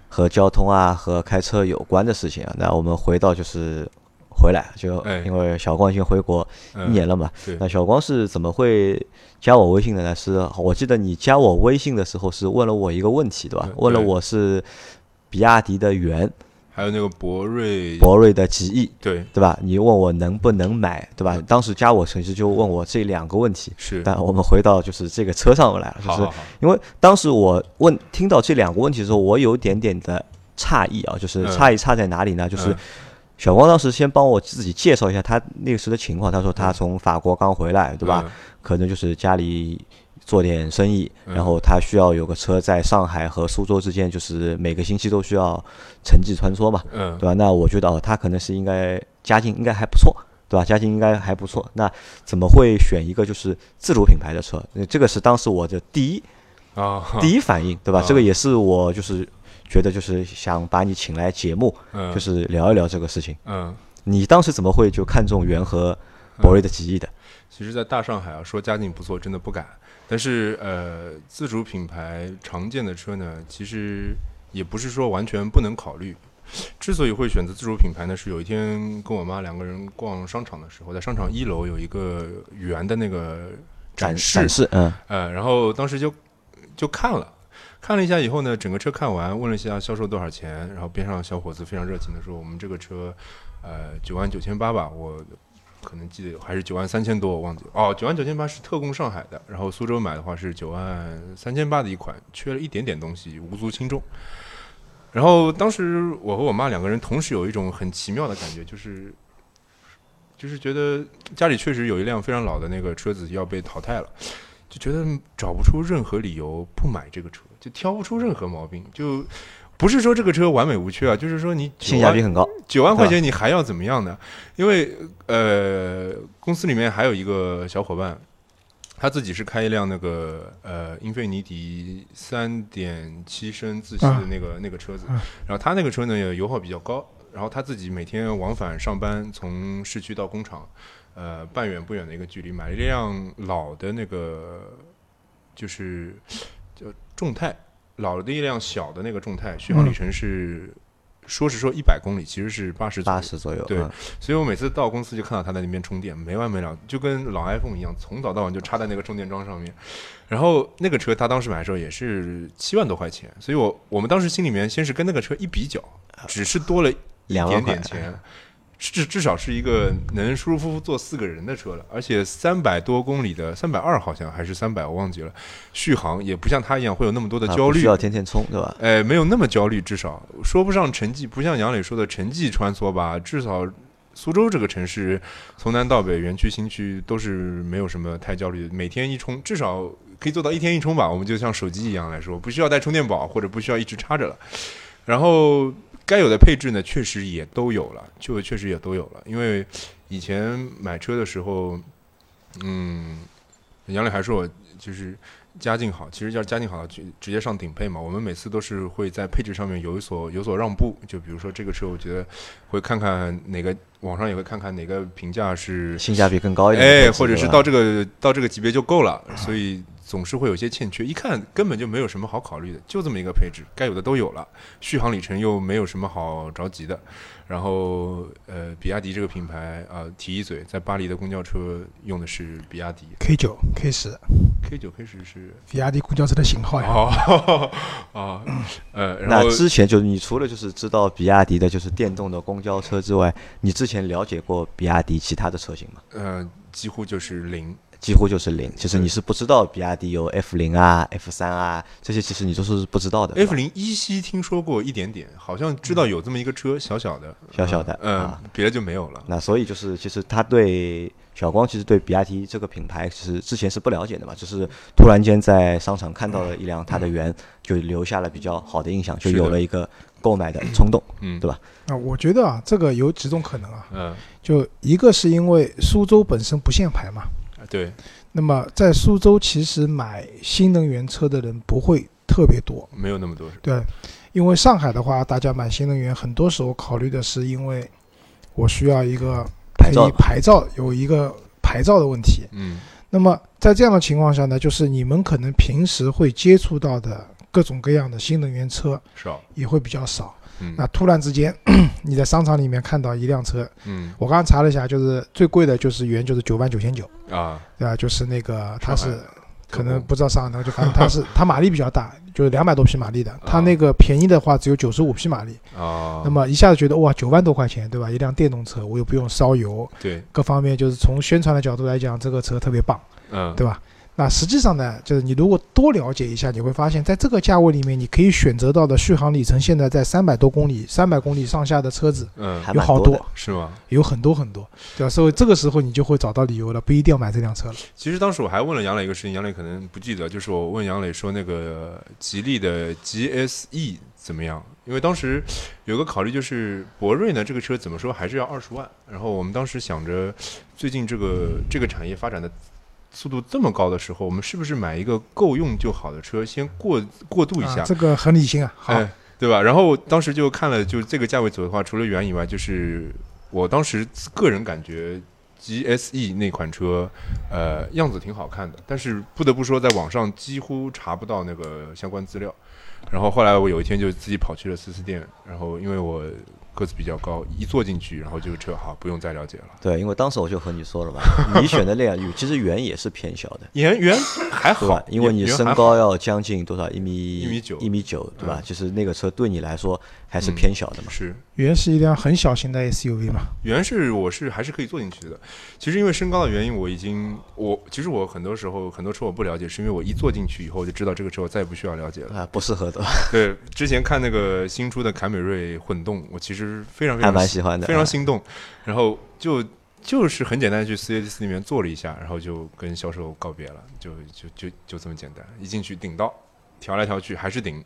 S1: 和交通啊，和开车有关的事情啊，那我们回到就是回来，就因为小光已经回国一年了嘛。那小光是怎么会加我微信的呢？是我记得你加我微信的时候是问了我一个问题，对吧？问了我是比亚迪的元。
S3: 还有那个博瑞，
S1: 博瑞的极翼，
S3: 对
S1: 对吧？你问我能不能买，对吧？当时加我其实就问我这两个问题。
S3: 是，
S1: 但我们回到就是这个车上来了，就是因为当时我问听到这两个问题的时候，我有点点的诧异啊，就是诧异差在哪里呢？就是小光当时先帮我自己介绍一下他那个时的情况，他说他从法国刚回来，对吧？可能就是家里。做点生意，然后他需要有个车在上海和苏州之间，就是每个星期都需要城际穿梭嘛，对吧？那我觉得哦，他可能是应该家境应该还不错，对吧？家境应该还不错。那怎么会选一个就是自主品牌的车？这个是当时我的第一
S3: 啊
S1: 第一反应，对吧？这个也是我就是觉得就是想把你请来节目，就是聊一聊这个事情。
S3: 嗯，
S1: 你当时怎么会就看中元和博瑞的吉翼的？
S3: 其实，在大上海啊，说家境不错，真的不敢。但是，呃，自主品牌常见的车呢，其实也不是说完全不能考虑。之所以会选择自主品牌呢，是有一天跟我妈两个人逛商场的时候，在商场一楼有一个圆的那个展示，
S1: 展示，嗯，
S3: 呃，然后当时就就看了，看了一下以后呢，整个车看完，问了一下销售多少钱，然后边上小伙子非常热情的说：“我们这个车，呃，九万九千八吧。”我。可能记得有还是九万三千多，我忘记哦。九万九千八是特供上海的，然后苏州买的话是九万三千八的一款，缺了一点点东西，无足轻重。然后当时我和我妈两个人同时有一种很奇妙的感觉，就是就是觉得家里确实有一辆非常老的那个车子要被淘汰了，就觉得找不出任何理由不买这个车，就挑不出任何毛病，就不是说这个车完美无缺啊，就是说你
S1: 性价比很高。
S3: 九万块钱你还要怎么样呢？因为呃，公司里面还有一个小伙伴，他自己是开一辆那个呃英菲尼迪三点七升自吸的那个、那个车子，然后他那个车呢油耗比较高，然后他自己每天往返上班，从市区到工厂，呃半远不远的一个距离，买了一辆老的那个就是叫众泰。老的一辆小的那个众泰，续航里程是，说是说一百公里，其实是八十
S1: 八十左右。
S3: 对，所以我每次到公司就看到他在那边充电，没完没了，就跟老 iPhone 一样，从早到晚就插在那个充电桩上面。然后那个车他当时买的时候也是七万多块钱，所以我我们当时心里面先是跟那个车一比较，只是多了一点点钱。至至少是一个能舒舒服服坐四个人的车了，而且三百多公里的三百二好像还是三百，我忘记了。续航也不像他一样会有那么多的焦虑，
S1: 需要天天充，对吧？
S3: 哎，没有那么焦虑，至少说不上城际，不像杨磊说的城际穿梭吧。至少苏州这个城市从南到北，园区、新区都是没有什么太焦虑的。每天一充，至少可以做到一天一充吧。我们就像手机一样来说，不需要带充电宝，或者不需要一直插着了。然后。该有的配置呢，确实也都有了，就确实也都有了。因为以前买车的时候，嗯，杨磊还说我就是家境好，其实叫家境好，就直接上顶配嘛。我们每次都是会在配置上面有所有所让步，就比如说这个车，我觉得会看看哪个网上也会看看哪个评价是
S1: 性价比更高一点，
S3: 哎，或者是到这个到这个级别就够了，所以。总是会有些欠缺，一看根本就没有什么好考虑的，就这么一个配置，该有的都有了，续航里程又没有什么好着急的。然后，呃，比亚迪这个品牌啊，提一嘴，在巴黎的公交车用的是比亚迪
S2: K 九、K 十、
S3: K 九、K 十是
S2: 比亚迪公交车的型号呀。
S3: 哦，<laughs> 哦，呃，那
S1: 之前就是你除了就是知道比亚迪的就是电动的公交车之外，你之前了解过比亚迪其他的车型吗？
S3: 呃，几乎就是零。
S1: 几乎就是零，其实你是不知道比亚迪有 F 零啊、F 三啊这些，其实你都是不知道的。
S3: F 零依稀听说过一点点，好像知道有这么一个车，小小的，
S1: 小小的，
S3: 嗯，别的就没有了。
S1: 那所以就是，其实他对小光，其实对比亚迪这个品牌，其实之前是不了解的嘛，就是突然间在商场看到了一辆它的原，就留下了比较好的印象，就有了一个购买的冲动，嗯，对吧？
S2: 啊，我觉得啊，这个有几种可能啊，嗯，就一个是因为苏州本身不限牌嘛。
S3: 对，
S2: 那么在苏州其实买新能源车的人不会特别多，
S3: 没有那么多。
S2: 对，因为上海的话，大家买新能源很多时候考虑的是，因为我需要一个
S1: 牌照，
S2: 牌照有一个牌照的问题。
S3: 嗯，
S2: 那么在这样的情况下呢，就是你们可能平时会接触到的各种各样的新能源车
S3: 少，
S2: 也会比较少。那突然之间，<clears throat> 你在商场里面看到一辆车，
S3: 嗯，
S2: 我刚刚查了一下，就是最贵的就是原就是九万九千九
S3: 啊，
S2: 对吧？就是那个它是可能不知道上海那个，就反正它是 <laughs> 它马力比较大，就是两百多匹马力的。它那个便宜的话只有九十五匹马力
S3: 啊。
S2: 那么一下子觉得哇，九万多块钱，对吧？一辆电动车，我又不用烧油，
S3: 对，
S2: 各方面就是从宣传的角度来讲，这个车特别棒，
S3: 嗯，
S2: 对吧？那实际上呢，就是你如果多了解一下，你会发现在这个价位里面，你可以选择到的续航里程现在在三百多公里、三百公里上下的车子，
S3: 嗯，
S2: 有好多，
S3: 是吗？
S2: 有很多很多，对吧？所以这个时候你就会找到理由了，不一定要买这辆车了。
S3: 其实当时我还问了杨磊一个事情，杨磊可能不记得，就是我问杨磊说那个吉利的 GSE 怎么样？因为当时有个考虑就是博瑞呢，这个车怎么说还是要二十万，然后我们当时想着最近这个这个产业发展的。速度这么高的时候，我们是不是买一个够用就好的车，先过过渡一下？
S2: 这个很理性啊，好，
S3: 对吧？然后当时就看了，就这个价位走的话，除了元以外，就是我当时个人感觉 GSE 那款车，呃，样子挺好看的，但是不得不说，在网上几乎查不到那个相关资料。然后后来我有一天就自己跑去了四 S 店，然后因为我。个子比较高，一坐进去，然后这个车好，不用再了解了。
S1: 对，因为当时我就和你说了嘛，<laughs> 你选的那辆，其实圆也是偏小的，
S3: 圆圆还好，
S1: 因为你身高要将近多少？一米
S3: 一米九
S1: 一米九，对吧？其实那个车对你来说还是偏小的嘛。
S3: 是，
S2: 原是一辆很小型的 SUV 嘛。
S3: 原是我是还是可以坐进去的。其实因为身高的原因，我已经我其实我很多时候很多车我不了解，是因为我一坐进去以后就知道这个车我再也不需要了解了
S1: 啊，不适合的。<laughs>
S3: 对，之前看那个新出的凯美瑞混动，我其实非常非常。
S1: 喜欢的，
S3: 非常心动，然后就就是很简单，去四 S 里面坐了一下，然后就跟销售告别了，就就就就这么简单。一进去顶到，调来调去还是顶，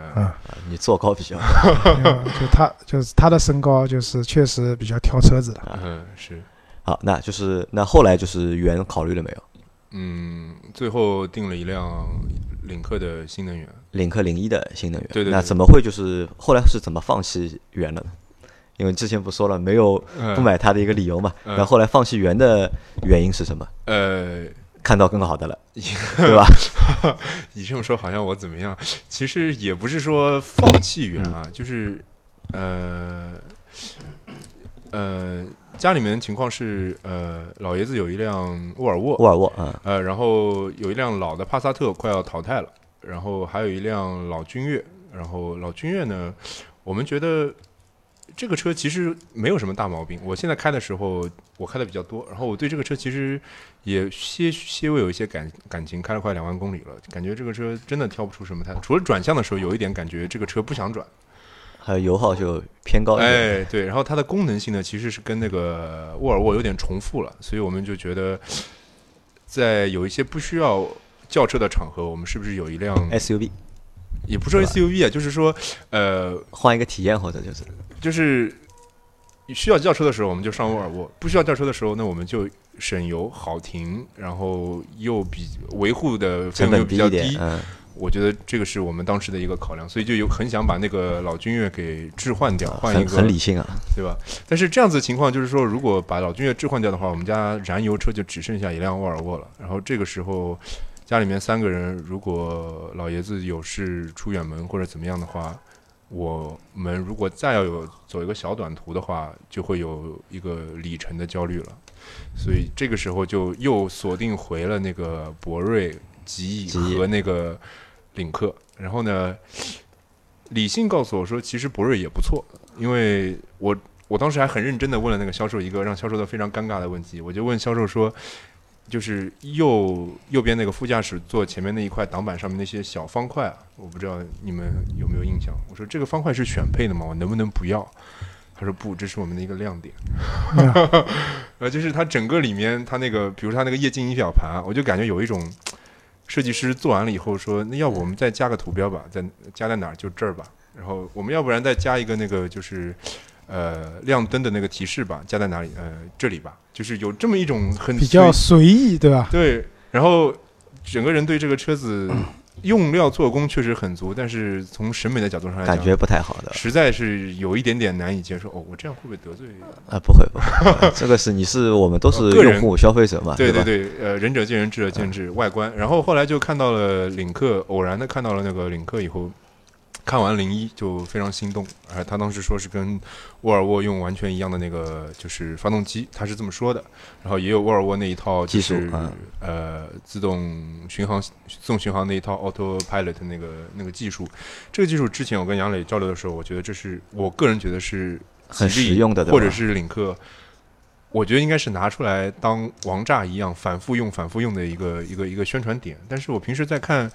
S1: 啊你坐高比较
S2: 嗯就他就是他的身高就是确实比较挑车子的。
S3: 嗯是
S1: 好，那就是那后来就是原考虑了没有？
S3: 嗯，最后定了一辆领克的新能源。
S1: 领克零一的新能源，
S3: 对对对
S1: 那怎么会就是后来是怎么放弃原了呢？因为之前不说了没有
S3: 嗯
S1: 不买它的一个理由嘛，
S3: 嗯
S1: 然后后来放弃原的原因是什么？
S3: 呃，
S1: 看到更好的了，<laughs> 对吧？<laughs>
S3: 你这么说好像我怎么样？其实也不是说放弃远啊，就是呃呃，家里面情况是呃，老爷子有一辆沃尔沃，
S1: 沃尔沃，嗯，
S3: 呃，然后有一辆老的帕萨特快要淘汰了，然后还有一辆老君越，然后老君越呢，我们觉得这个车其实没有什么大毛病。我现在开的时候，我开的比较多，然后我对这个车其实也些些微有一些感感情，开了快两万公里了，感觉这个车真的挑不出什么太，除了转向的时候有一点感觉这个车不想转。
S1: 还有油耗就偏高一点。
S3: 哎，对，然后它的功能性呢，其实是跟那个沃尔沃有点重复了，所以我们就觉得，在有一些不需要轿车的场合，我们是不是有一辆
S1: ，SUV
S3: 也不说
S1: 是吧
S3: SUV 啊，就是说，呃，
S1: 换一个体验，或者就是
S3: 就是需要轿车的时候，我们就上沃尔沃；不需要轿车的时候，那我们就省油、好停，然后又比维护的费
S1: 成
S3: 用又比较
S1: 低
S3: 低，。
S1: 嗯，
S3: 我觉得这个是我们当时的一个考量，所以就有很想把那个老君越给置换掉，换一个
S1: 很理性啊。
S3: 对吧？但是这样子的情况就是说，如果把老君越置换掉的话，我们家燃油车就只剩下一辆沃尔沃了。然后这个时候，家里面三个人，如果老爷子有事出远门或者怎么样的话，我们如果再要有走一个小短途的话，就会有一个里程的焦虑了。所以这个时候就又锁定回了那个博瑞、极翼
S1: 极翼
S3: 和那个领克。然后呢，理性告诉我说，其实博瑞也不错，因为我我当时还很认真的问了那个销售一个让销售的非常尴尬的问题，我就问销售说，就是右右边那个副驾驶座前面那一块挡板上面那些小方块啊，我不知道你们有没有印象？我说这个方块是选配的吗？我能不能不要？他说不，这是我们的一个亮点。<laughs> 呃，就是它整个里面，它那个，比如它那个液晶仪表盘，我就感觉有一种设计师做完了以后说，那要不我们再加个图标吧，在加在哪儿就这儿吧。然后我们要不然再加一个那个就是呃亮灯的那个提示吧，加在哪里？呃，这里吧。就是有这么一种很
S2: 比较
S3: 随
S2: 随意，对吧？
S3: 对，然后整个人对这个车子用料做工确实很足，但是从审美的角度上来讲，
S1: 感觉不太好的
S3: 实在是有一点点难以接受。哦，我这样会不会得罪？
S1: 啊，不会不会，<laughs> 这个是你是我们都是
S3: 哦个人
S1: 用户 <laughs> 消费者嘛，对？
S3: 对对，呃，仁者见仁，智者见智，外观。然后后来就看到了领克，偶然的看到了那个领克以后，看完零一就非常心动。而他当时说是跟沃尔沃用完全一样的那个就是发动机，他是这么说的。然后也有沃尔沃那一套
S1: 技术
S3: 呃自动巡航自动巡航那一套 Autopilot 那个那个技术。这个技术之前我跟杨磊交流的时候，我觉得这是我个人觉得是
S1: 很实用的
S3: 或者是领克。我觉得应该是拿出来当王炸一样反复用、反复用的一个一个一个宣传点。但是我平时在看，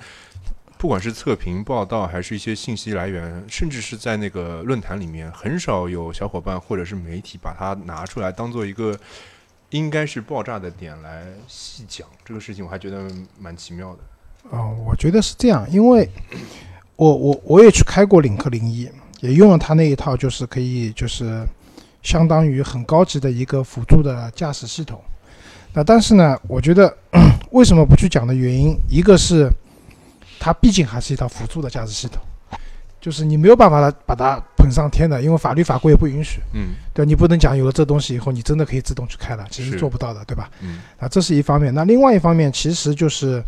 S3: 不管是测评报道，还是一些信息来源，甚至是在那个论坛里面，很少有小伙伴或者是媒体把它拿出来当做一个应该是爆炸的点来细讲这个事情，我还觉得蛮奇妙的。
S2: 哦，我觉得是这样，因为我我我也去开过领克零一，也用了它那一套，就是可以就是相当于很高级的一个辅助的驾驶系统。那但是呢，我觉得 <clears throat> 为什么不去讲的原因，一个是它毕竟还是一套辅助的驾驶系统，就是你没有办法把它捧上天的，因为法律法规也不允许，
S3: 嗯。
S2: 对你不能讲有了这东西以后，你真的可以自动去开了，其实做不到的，对吧？
S3: 嗯。
S2: 啊，这是一方面。那另外一方面，其实就是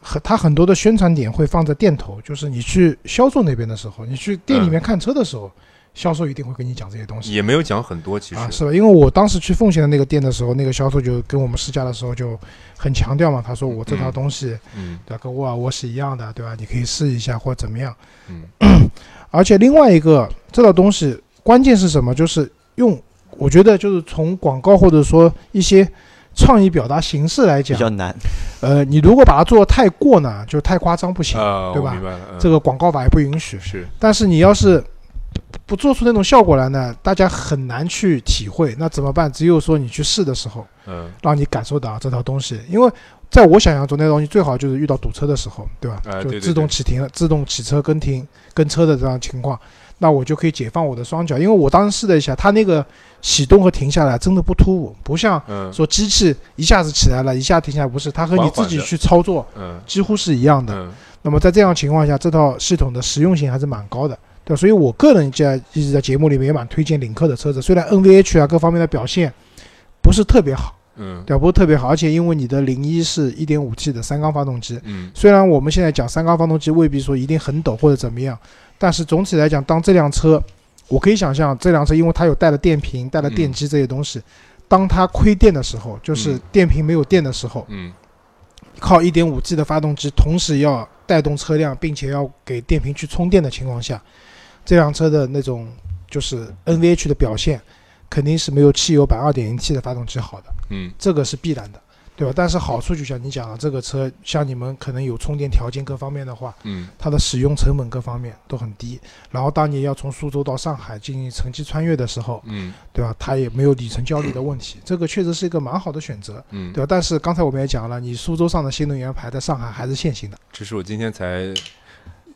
S2: 很它很多的宣传点会放在店头，就是你去销售那边的时候，你去店里面看车的时候，销售一定会跟你讲这些东西。
S3: 也没有讲很多，其实、
S2: 啊，是吧？因为我当时去奉贤的那个店的时候，那个销售就跟我们试驾的时候就很强调嘛，他说我这套
S3: 嗯
S2: 东西
S3: 嗯
S2: 对吧，跟沃尔沃是一样的，对吧？你可以试一下或怎么样。
S3: 嗯 <clears throat>
S2: 而且另外一个这套东西关键是什么？就是用，我觉得就是从广告或者说一些创意表达形式来讲，
S1: 比较难。
S2: 呃，你如果把它做的太过呢，就太夸张不行，
S3: 啊，
S2: 对吧
S3: 我明白了，嗯
S2: 这个广告法也不允许。
S3: 是
S2: 但是你要是不做出那种效果来呢，大家很难去体会。那怎么办？只有说你去试的时候，
S3: 嗯
S2: 让你感受到这套东西。因为在我想象中，那东西最好就是遇到堵车的时候，对吧？就自动启停了、自动启车跟停跟车的这样情况，那我就可以解放我的双脚，因为我当时试了一下，它那个启动和停下来真的不突兀，不像
S3: 嗯
S2: 说机器一下子起来了，一下停下来，不是，它和你自己去操作
S3: 嗯
S2: 几乎是一样的。
S3: 嗯
S2: 那么在这样情况下，这套系统的实用性还是蛮高的，所以我个人在一直在节目里面也蛮推荐领克的车子，虽然 NVH 啊各方面的表现不是特别好，
S3: 嗯。
S2: 对吧？不是特别好，而且因为你的零一是一点五 T 的三缸发动机，
S3: 嗯。
S2: 虽然我们现在讲三缸发动机未必说一定很陡或者怎么样，但是总体来讲，当这辆车，我可以想象这辆车，因为它有带了电瓶、带了电机这些东西，当它亏电的时候，就是
S3: 嗯。
S2: 电瓶没有电的时候，
S3: 嗯。
S2: 靠一点五 T 的发动机同时要带动车辆，并且要给电瓶去充电的情况下，这辆车的那种就是 NVH 的表现，肯定是没有汽油版 2.0T 的发动机好的。
S3: 嗯
S2: 这个是必然的，对吧？但是好处就像你讲的，这个车像你们可能有充电条件各方面的话，
S3: 嗯
S2: 它的使用成本各方面都很低。然后当你要从苏州到上海进行城际穿越的时候，
S3: 嗯
S2: 对吧？它也没有里程焦虑的问题，这个确实是一个蛮好的选择，
S3: 嗯，
S2: 对吧？但是刚才我们也讲了，你苏州上的新能源牌在上海还是限行的。
S3: 这是我今天才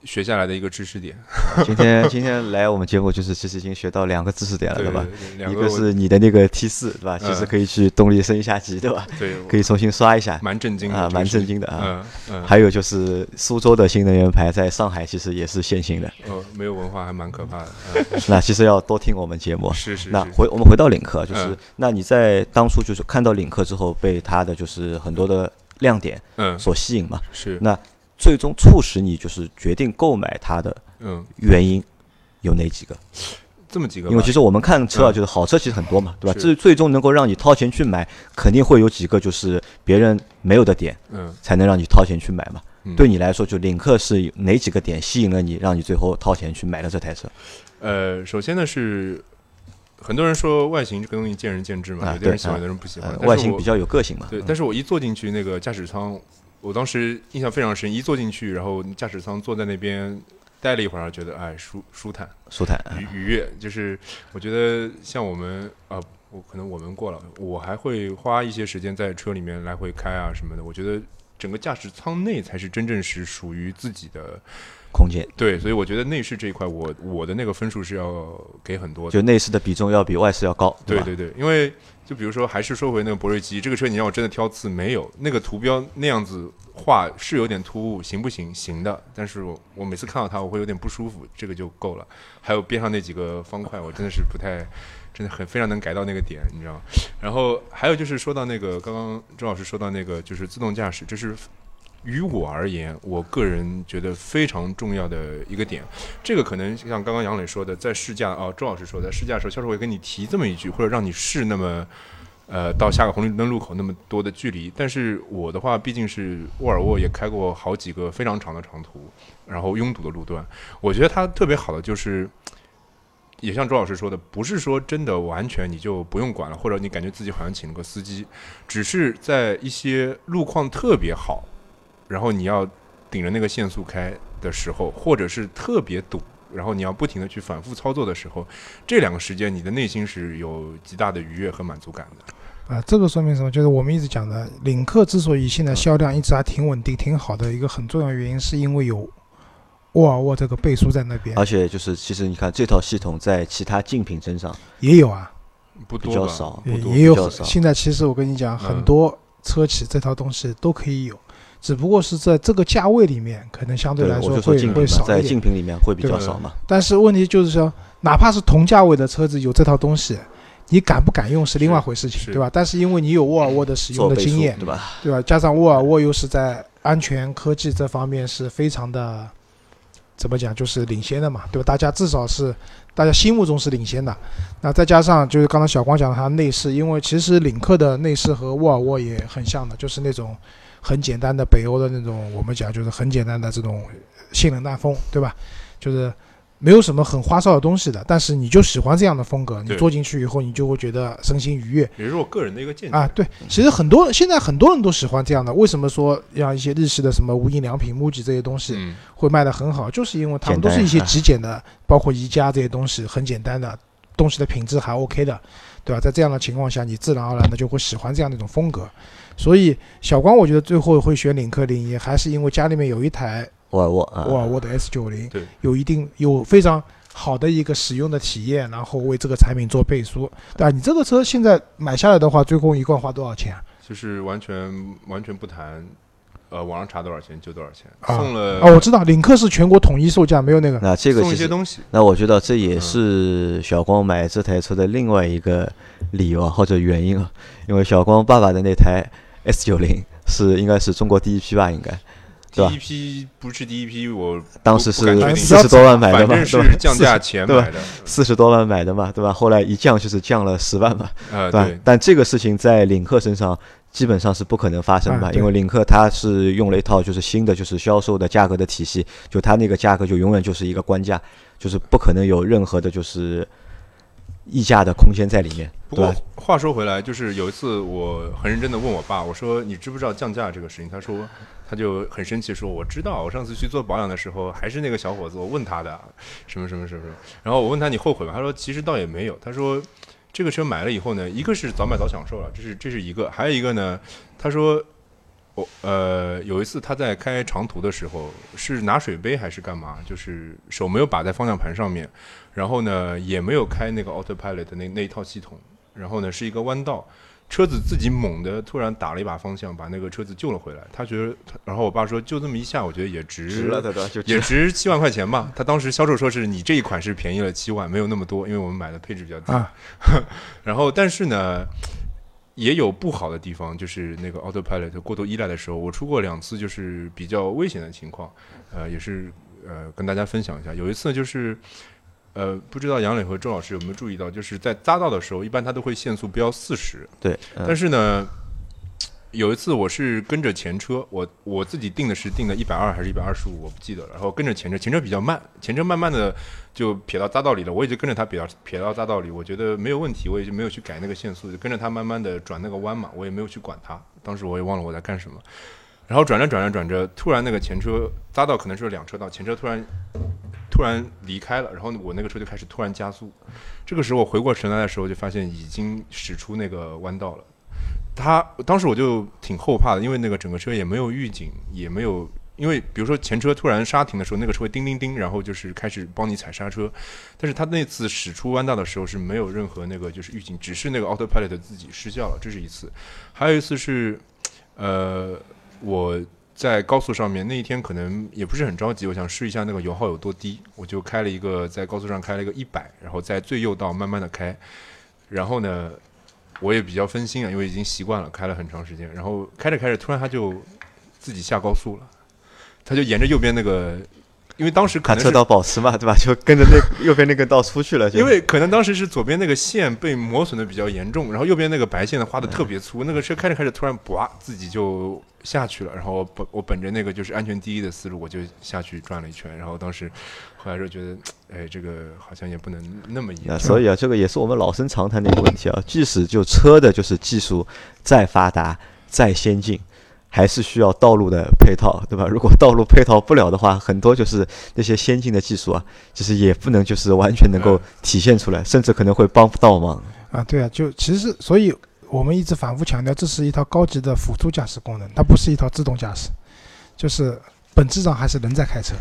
S3: 学下来的一个知识点，<laughs>
S1: 今天今天来我们节目，就是其实已经学到两个知识点了，
S3: 对
S1: 对吧？一个是你的那个 T 四，对吧？
S3: 嗯
S1: 其实可以去动力升一下级，对吧？
S3: 对
S1: 可以重新刷一下
S3: 蛮震惊
S1: 啊，蛮震惊的啊。
S3: 嗯嗯，
S1: 还有就是苏州的新能源牌在上海其实也是限行的，
S3: 呃没有文化还蛮可怕的，嗯 <laughs>
S1: 那其实要多听我们节目。
S3: 是是是
S1: 那回我们回到领克，就是、
S3: 嗯
S1: 那你在当初就是看到领克之后，被它的就是很多的亮点
S3: 嗯
S1: 所吸引嘛？
S3: 是
S1: 那最终促使你就是决定购买它的
S3: 嗯
S1: 原因有哪几个？
S3: 这么几个，
S1: 因为其实我们看车啊，
S3: 嗯
S1: 就是好车其实很多嘛，对吧？
S3: 是
S1: 最最终能够让你掏钱去买，肯定会有几个就是别人没有的点，
S3: 嗯
S1: 才能让你掏钱去买嘛。
S3: 嗯
S1: 对你来说，就领克是哪几个点吸引了你，让你最后掏钱去买了这台车？
S3: 呃，首先呢是。很多人说外形这个东西见仁见智嘛，
S1: 啊
S3: 有的人喜欢，有的人不喜欢
S1: 外形比较有个性嘛。
S3: 对，
S1: 嗯
S3: 但是我一坐进去那个驾驶舱，我当时印象非常深，一坐进去，然后驾驶舱坐在那边待了一会儿，觉得哎舒舒坦
S1: 舒坦。啊
S3: 愉愉悦，就是我觉得像我们啊、我可能我们过了，我还会花一些时间在车里面来回开啊什么的，我觉得整个驾驶舱内才是真正是属于自己的。
S1: 空间
S3: 对，所以我觉得内饰这一块，我我的那个分数是要给很多的。
S1: 就内饰的比重要比外饰要高，吧？
S3: 对对对，因为就比如说，还是说回那个博瑞机，这个车你让我真的挑刺，没有那个图标那样子画是有点突兀，行不行？行的，但是我我每次看到它，我会有点不舒服，这个就够了。还有边上那几个方块，我真的是不太，真的很非常能改到那个点，你知道吗？然后还有就是说到那个刚刚周老师说到那个就是自动驾驶，这是。于我而言，我个人觉得非常重要的一个点，这个可能像刚刚杨磊说的，在试驾啊，周老师说，在试驾的时候，销售会跟你提这么一句，或者让你试那么，呃，到下个红绿灯路口那么多的距离。但是我的话，毕竟是沃尔沃，也开过好几个非常长的长途，然后拥堵的路段。我觉得它特别好的就是，也像周老师说的，不是说真的完全你就不用管了，或者你感觉自己好像请了个司机，只是在一些路况特别好，然后你要顶着那个限速开的时候，或者是特别堵，然后你要不停的去反复操作的时候，这两个时间你的内心是有极大的愉悦和满足感的。
S2: 啊，这个说明什么？就是我们一直讲的，领克之所以现在销量一直还挺稳定、挺好的一个很重要原因，是因为有沃尔沃这个背书在那边。
S1: 而且就是其实你看这套系统在其他竞品身上
S2: 也有啊，
S3: 不多比
S1: 较少
S2: 也有现在其实我跟你讲，很多车企这套东西都可以有，只不过是在这个价位里面，可能相
S1: 对，
S2: 来
S1: 我就
S2: 会会少一点。
S1: 竞品里面会比较少嘛。
S2: 但是问题就是说，哪怕是同价位的车子有这套东西，你敢不敢用是另外一回事情，对吧？但是因为你有沃尔沃的使用的经验，
S1: 对吧？
S2: 对吧？加上沃尔沃又是在安全科技这方面是非常的，怎么讲，就是领先的嘛，对吧？大家至少是大家心目中是领先的。那再加上就是刚才小光讲的它内饰，因为其实领克的内饰和沃尔沃也很像的，就是那种很简单的北欧的那种，我们讲就是很简单的这种性冷淡风，对吧？就是。没有什么很花哨的东西的，但是你就喜欢这样的风格，你
S3: 对
S2: 坐进去以后，你就会觉得身心愉悦，
S3: 也是我个人的一个见解
S2: 啊，对，其实很多现在很多人都喜欢这样的。为什么说像一些日系的什么无印良品、MUJI 这些东西
S3: 嗯，
S2: 会卖得很好，就是因为他们都是一些
S1: 啊
S2: 极简的，包括宜家这些东西，很简单的东西的品质还 OK 的。对吧？在这样的情况下，你自然而然的就会喜欢这样的一种风格。所以小光，我觉得最后会选领克零一，还是因为家里面有一台
S1: 沃尔沃啊，
S2: 沃尔沃的 S 九零，
S3: 对，
S2: 有一定有非常好的一个使用的体验，然后为这个产品做背书，对吧？你这个车现在买下来的话，最后一共花多少钱啊？
S3: 就是完全完全不谈，呃，网上查多少钱就多少钱，
S2: 啊
S3: 送了
S2: 啊，我知道领克是全国统一售价，没有那个
S1: 那这个
S3: 送一，些东西，
S1: 那我觉得这
S3: 嗯
S1: 也是小光买这台车的另外一个理由啊，或者原因啊，因为小光爸爸的那台 S 九零是应该是中国第一批吧，应该
S3: 第一批不是第一批，我
S1: 当时是四十多万买的嘛，对吧
S3: 是？降价前
S1: 对吧
S3: 买的，
S1: 四十多万买的嘛，对吧？后来一降就是降了十万嘛，
S3: 呃，
S1: 对吧
S3: 对？
S1: 但这个事情在领克身上基本上是不可能发生吧，因为领克它是用了一套就是新的就是销售的价格的体系，就它那个价格就永远就是一个官价，就是不可能有任何的就是溢价的空间在里面，
S3: 不过？话说回来，就是有一次我很认真的问我爸，我说你知不知道降价这个事情？他说他就很生气说我知道，我上次去做保养的时候还是那个小伙子，我问他的什么什么什么什么，然后我问他你后悔吗？他说其实倒也没有，他说这个车买了以后呢，一个是早买早享受了，这是这是一个，还有一个呢，他说。我呃有一次他在开长途的时候是拿水杯还是干嘛？就是手没有把在方向盘上面，然后呢也没有开那个 Autopilot 的那那一套系统，然后呢是一个弯道，车子自己猛的突然打了一把方向，把那个车子救了回来。他觉得，然后我爸说就这么一下，我觉得也值，
S1: 值了，对吧？就
S3: 也值七万块钱吧。他当时销售说是你这一款是便宜了七万，没有那么多，因为我们买的配置比较低。
S2: 啊，<laughs>
S3: 然后但是呢，也有不好的地方，就是那个 Autopilot 过度依赖的时候，我出过两次就是比较危险的情况，呃，也是呃跟大家分享一下。有一次就是。呃，不知道杨磊和周老师有没有注意到，就是在匝道的时候，一般他都会限速标四十，
S1: 对，嗯
S3: 但是呢，有一次我是跟着前车，我我自己定的是定的一百二还是一百二十五，我不记得了。然后跟着前车，前车比较慢，前车慢慢的就撇到匝道里了，我也就跟着他撇到撇到匝道里，我觉得没有问题，我也就没有去改那个限速，就跟着他慢慢的转那个弯嘛，我也没有去管他。当时我也忘了我在干什么，然后转着转着转着，突然那个前车匝道可能是有两车道，前车突然突然离开了，然后我那个车就开始突然加速。这个时候我回过神来的时候，就发现已经驶出那个弯道了。他当时我就挺后怕的，因为那个整个车也没有预警，也没有，因为比如说前车突然刹停的时候，那个车会叮叮叮，然后就是开始帮你踩刹车。但是他那次驶出弯道的时候是没有任何那个就是预警，只是那个 autopilot 自己失效了，这是一次。还有一次是，呃，我在高速上面那一天可能也不是很着急，我想试一下那个油耗有多低，我就开了一个在高速上开了一个一百，然后在最右道慢慢的开，然后呢，我也比较分心啊，因为已经习惯了，开了很长时间，然后开着开着，突然它就自己下高速了，它就沿着右边那个，因为当时可能是
S1: 车道保持嘛，对吧？就跟着那 <laughs> 右边那个道出去了，
S3: 因为可能当时是左边那个线被磨损的比较严重，然后右边那个白线呢画的特别粗，那个车开着开着突然呱自己就下去了，然后本我本着那个就是安全第一的思路，我就下去转了一圈，然后当时后来就觉得，哎，这个好像也不能那么严。
S1: 所以啊，这个也是我们老生常谈的一个问题啊。即使就车的就是技术再发达、再先进，还是需要道路的配套，对吧？如果道路配套不了的话，很多就是那些先进的技术啊，其实也不能就是完全能够体现出来，甚至可能会帮不到忙。
S2: 啊，对啊，就其实，所以我们一直反复强调，这是一套高级的辅助驾驶功能，它不是一套自动驾驶，就是本质上还是人在开车，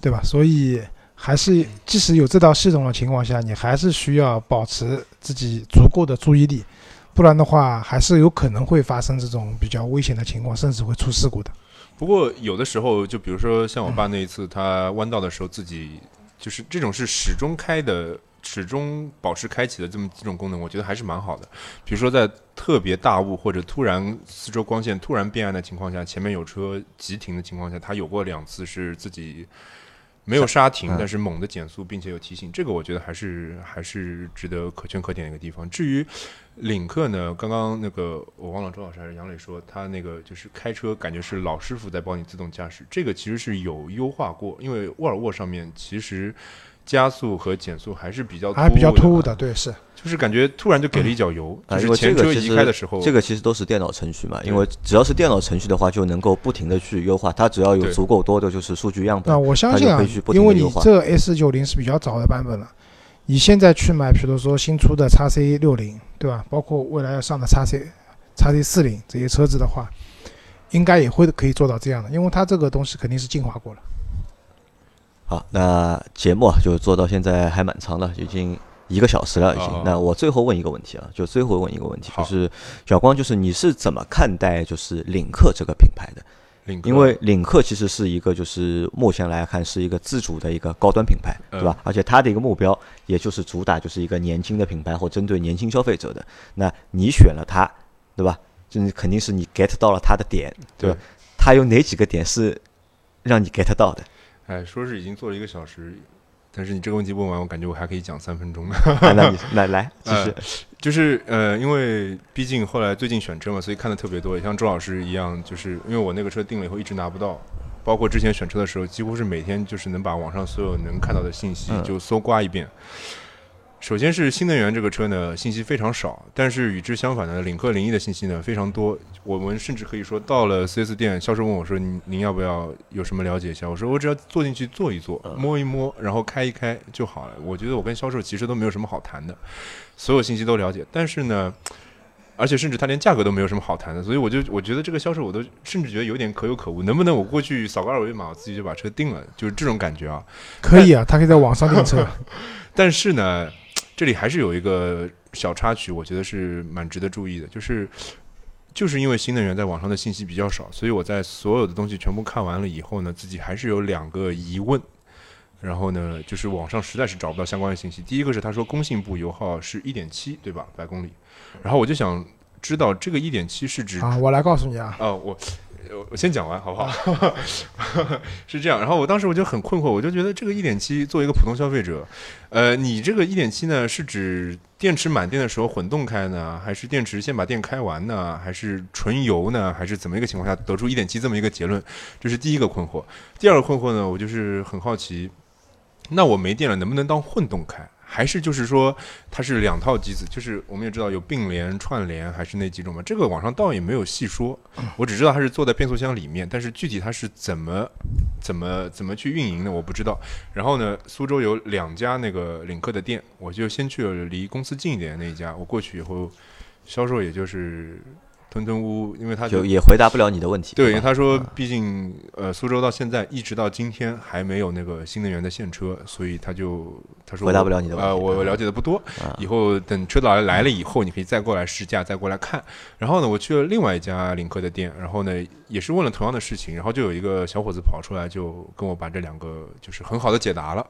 S2: 对吧？所以还是即使有这套系统的情况下，你还是需要保持自己足够的注意力，不然的话，还是有可能会发生这种比较危险的情况，甚至会出事故的。
S3: 不过有的时候，就比如说像我爸那一次，他弯道的时候自己就是这种是始终开的。始终保持开启的这么几种功能，我觉得还是蛮好的。比如说在特别大雾或者突然四周光线突然变暗的情况下，前面有车急停的情况下，他有过两次是自己没有刹停
S1: 嗯，
S3: 但是猛的减速，并且有提醒，这个我觉得还是还是值得可圈可点的一个地方。至于领克呢，刚刚那个我忘了周老师还是杨磊说，他那个就是开车感觉是老师傅在帮你自动驾驶，这个其实是有优化过，因为沃尔沃上面其实。加速和减速还是比较
S2: 还比较突兀
S3: 的，
S2: 对，是
S3: 就是感觉突然就给了一脚油，就是前车
S1: 这个其
S3: 移开的时候，
S1: 实这个其实都是电脑程序嘛，因为只要是电脑程序的话，就能够不停的去优化，它只要有足够多的就是数据样
S2: 那
S1: 本，
S2: 我相信啊因为你这个 S 九零是比较早的版本了，你现在去买，比如说新出的 x C 六零，对吧？包括未来要上的 x C、x C 四零这些车子的话，应该也会可以做到这样的，因为它这个东西肯定是进化过了。
S1: 好，那节目啊就做到现在还蛮长的，已经一个小时了已经。
S3: 哦
S1: 那我最后问一个问题啊，就最后问一个问题，就是小光，就是你是怎么看待就是领克这个品牌的？
S3: 领克
S1: 因为领克其实是一个，就是目前来看是一个自主的一个高端品牌，对吧？而且它的一个目标，也就是主打就是一个年轻的品牌或针对年轻消费者的。那你选了它，对吧？就你肯定是你 get 到了它的点，对吧？它有哪几个点是让你 get 到的？
S3: 哎，说是已经做了一个小时，但是你这个问题问完，我感觉我还可以讲三分钟。
S1: 啊那你来来 <laughs> 继续。
S3: 就是呃，因为毕竟后来最近选车嘛，所以看的特别多，也像周老师一样，就是因为我那个车定了以后一直拿不到，包括之前选车的时候，几乎是每天就是能把网上所有能看到的信息
S1: 嗯
S3: 就搜刮一遍。首先是新能源这个车呢，信息非常少，但是与之相反的，领克零一的信息呢非常多。我们甚至可以说，到了 4S 店，销售问我说：“您您要不要有什么了解一下？”我说：“我只要坐进去坐一坐，摸一摸，然后开一开就好了。”我觉得我跟销售其实都没有什么好谈的，所有信息都了解，但是呢。而且甚至他连价格都没有什么好谈的，所以我就我觉得这个销售我都甚至觉得有点可有可无，能不能我过去扫个二维码，我自己就把车定了，就是这种感觉啊。
S2: 可以啊，他可以在网上订车。<laughs>
S3: 但是呢，这里还是有一个小插曲，我觉得是蛮值得注意的，就是就是因为新能源在网上的信息比较少，所以我在所有的东西全部看完了以后呢，自己还是有两个疑问。然后呢，就是网上实在是找不到相关的信息。第一个是他说工信部油耗是一点七，对吧？百公里。然后我就想知道这个一点七是指
S2: 啊，我来告诉你啊，
S3: 哦，我我先讲完好不好？<laughs> 是这样，然后我当时我就很困惑，我就觉得这个一点七作为一个普通消费者，呃，你这个一点七呢是指电池满电的时候混动开呢，还是电池先把电开完呢，还是纯油呢，还是怎么一个情况下得出一点七这么一个结论？这是第一个困惑。第二个困惑呢，我就是很好奇，那我没电了能不能当混动开？还是就是说它是两套机子，就是我们也知道有并联、串联还是那几种嘛，这个网上倒也没有细说，我只知道它是坐在变速箱里面，但是具体它是怎么怎么怎么去运营的我不知道。然后呢，苏州有两家那个领克的店，我就先去了离公司近一点的那一家，我过去以后，销售也就是吞吞呜呜，因为他
S1: 就也回答不了你的问题。
S3: 对，
S1: 吧
S3: 他说，毕竟呃，苏州到现在一直到今天还没有那个新能源的现车，所以他就他说
S1: 回答不了你的问题
S3: 呃，我我了解的不多，
S1: 啊
S3: 以后等车导来了以后，你可以再过来试驾，再过来看。然后呢，我去了另外一家领克的店，然后呢也是问了同样的事情，然后就有一个小伙子跑出来，就跟我把这两个就是很好的解答了。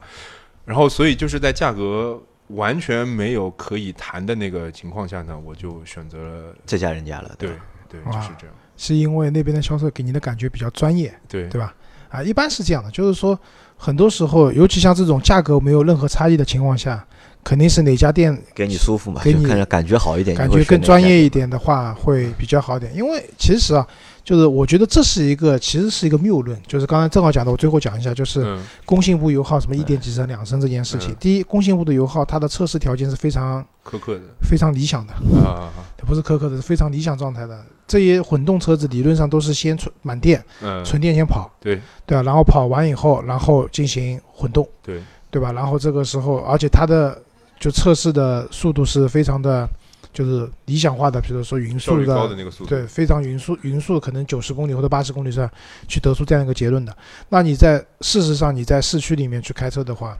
S3: 然后所以就是在价格完全没有可以谈的那个情况下呢，我就选择了
S1: 这家人家了，
S3: 对对，就是这样，
S2: 是因为那边的销售给你的感觉比较专业，
S3: 对
S2: 对吧？啊，一般是这样的，就是说很多时候，尤其像这种价格没有任何差异的情况下，肯定是哪家店
S1: 给你舒服嘛，
S2: 给你
S1: 感觉好一点，
S2: 感觉更专业一点的话会比较好点。因为其实啊，就是我觉得这是一个其实是一个谬论，就是刚才正好讲的，我最后讲一下，就是
S3: 嗯
S2: 工信部油耗什么一点几升、两升这件事情
S3: 嗯。
S2: 第一，工信部的油耗它的测试条件是非常
S3: 苛刻的
S2: 非常理想的，
S3: 啊，<laughs> 它
S2: 不是苛刻的，是非常理想状态的。这些混动车子理论上都是先纯满电，
S3: 嗯，
S2: 纯电先跑，
S3: 对
S2: 对吧？然后跑完以后，然后进行混动，
S3: 对，
S2: 对吧？然后这个时候，而且它的就测试的速度是非常的，就是理想化的，比如说匀速
S3: 的速，
S2: 对，非常匀速，匀速可能九十公里或者八十公里上去得出这样一个结论的。那你在事实上你在市区里面去开车的话，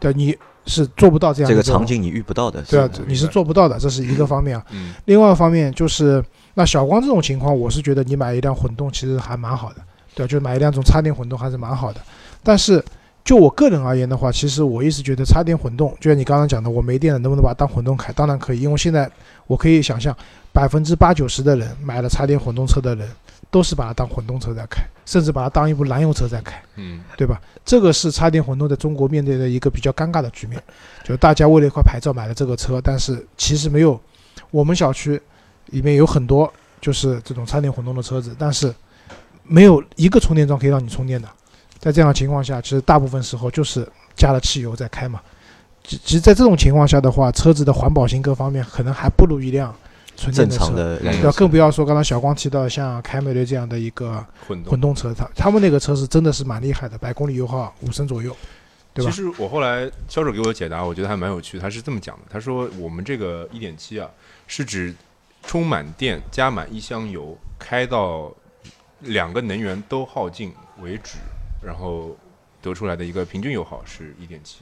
S2: 对，你是做不到这样的
S1: 这个场，景你遇不到的，
S2: 对啊，你是做不到的，这是一个方面啊。
S3: 嗯
S2: 另外一方面就是，那小光这种情况，我是觉得你买一辆混动其实还蛮好的，对吧？就买一辆这种插电混动还是蛮好的。但是就我个人而言的话，其实我一直觉得插电混动，就像你刚刚讲的，我没电了，能不能把它当混动开？当然可以，因为现在我可以想象，百分之八九十的人买了插电混动车的人，都是把它当混动车在开，甚至把它当一部燃油车在开。
S3: 嗯
S2: 对吧？这个是插电混动在中国面对的一个比较尴尬的局面，就大家为了一块牌照买了这个车，但是其实没有。我们小区里面有很多就是这种插电混动的车子，但是没有一个充电桩可以让你充电的。在这样的情况下，其实大部分时候就是加了汽油在开嘛。其其实，在这种情况下的话，车子的环保性各方面可能还不如一辆纯电
S1: 正
S2: 的车。
S3: 嗯
S2: 要更不要说刚才小光提到像凯美瑞这样的一个
S3: 混动
S2: 混动车，它他们那个车是真的是蛮厉害的，百公里油耗五升左右，对吧
S3: 其？实我后来销售给我的解答，我觉得还蛮有趣的。他是这么讲的，他说我们这个一点七啊，是指充满电加满一箱油，开到两个能源都耗尽为止，然后得出来的一个平均油耗是一点七。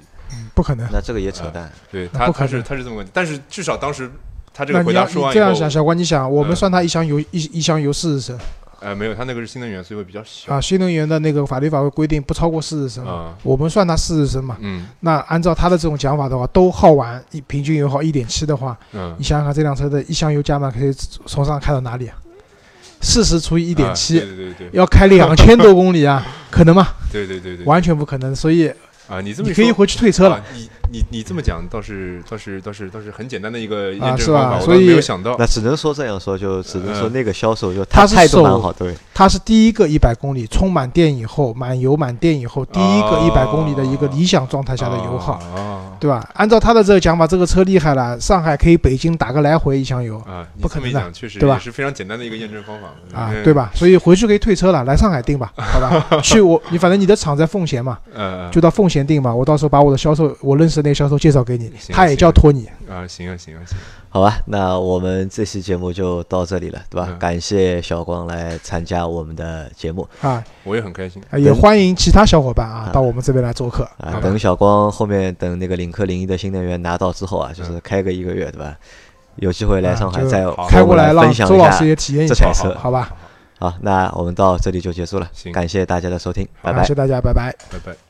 S2: 不可能。
S1: 那这个也扯淡。
S3: 对他，
S2: 那不可能
S3: 他是他是这么问，但是至少当时他这个回答说完
S2: 这样想，小关，你想，我们
S3: 嗯
S2: 算它一箱油一一箱油四十升
S3: 呃，没有，他那个是新能源，所以会比较小
S2: 啊，新能源的那个法律法规规定不超过四十升嘛，
S3: 啊，
S2: 我们算它四十升嘛。
S3: 嗯
S2: 那按照他的这种讲法的话，都耗完一平均油耗一点七的话，
S3: 嗯
S2: 你，想想看，这辆车的一箱油加满可以从上开到哪里啊？四十除以一点
S3: 啊
S2: 七
S3: 对，对对对
S2: 要开两千多公里啊，<laughs> 可能吗？
S3: 对对对对，
S2: 完全不可能。所以
S3: 啊，你这么
S2: 你可以回去退车了
S3: 啊。你你你这么讲倒是倒是倒是倒是很简单的一个验证方法，我倒
S2: 吧所以
S3: 没有想到。
S1: 那只能说这样说，就只能说
S3: 嗯
S1: 那个销售就
S2: 他
S1: 态度蛮好，对，
S2: 它是第一个一百公里充满电以后，满油满电以后，第一个一百公里的一个理想状态下的油耗，
S3: 啊
S2: 对吧？按照他的这个讲法，这个车厉害了，上海可以北京打个来回一箱油
S3: 啊，
S2: 不可能的
S3: 确实
S2: 对吧
S3: 是非常简单的一个验证方法嗯，
S2: 啊对？吧？所以回去可以退车了，来上海订吧，<laughs> 好吧？去我你反正你的厂在奉贤嘛，
S3: 呃，
S2: 就到奉贤订吧。我到时候把我的销售，我认识的那个销售介绍给你，他也叫托尼。
S3: 啊，行啊行啊行啊，
S1: 好吧，那我们这期节目就到这里了，对吧？
S3: 嗯
S1: 感谢小光来参加我们的节目
S2: 啊，
S3: 我也很开心。
S2: 也欢迎其他小伙伴啊
S1: 啊
S2: 到我们这边来做客。
S1: 啊。等小光后面等那个领克零一的新能源拿到之后啊，就是开个一个月，对吧？有机会来上海
S2: 啊就
S1: 再
S3: 好
S2: 开过来让
S1: 分享一下
S2: 周老师。也体验一下
S1: 这台，车
S2: 好吧？
S1: 好，那我们到这里就结束了，
S3: 行
S1: 感谢大家的收听，拜拜
S2: 好谢。谢大家，拜拜。
S3: 拜拜。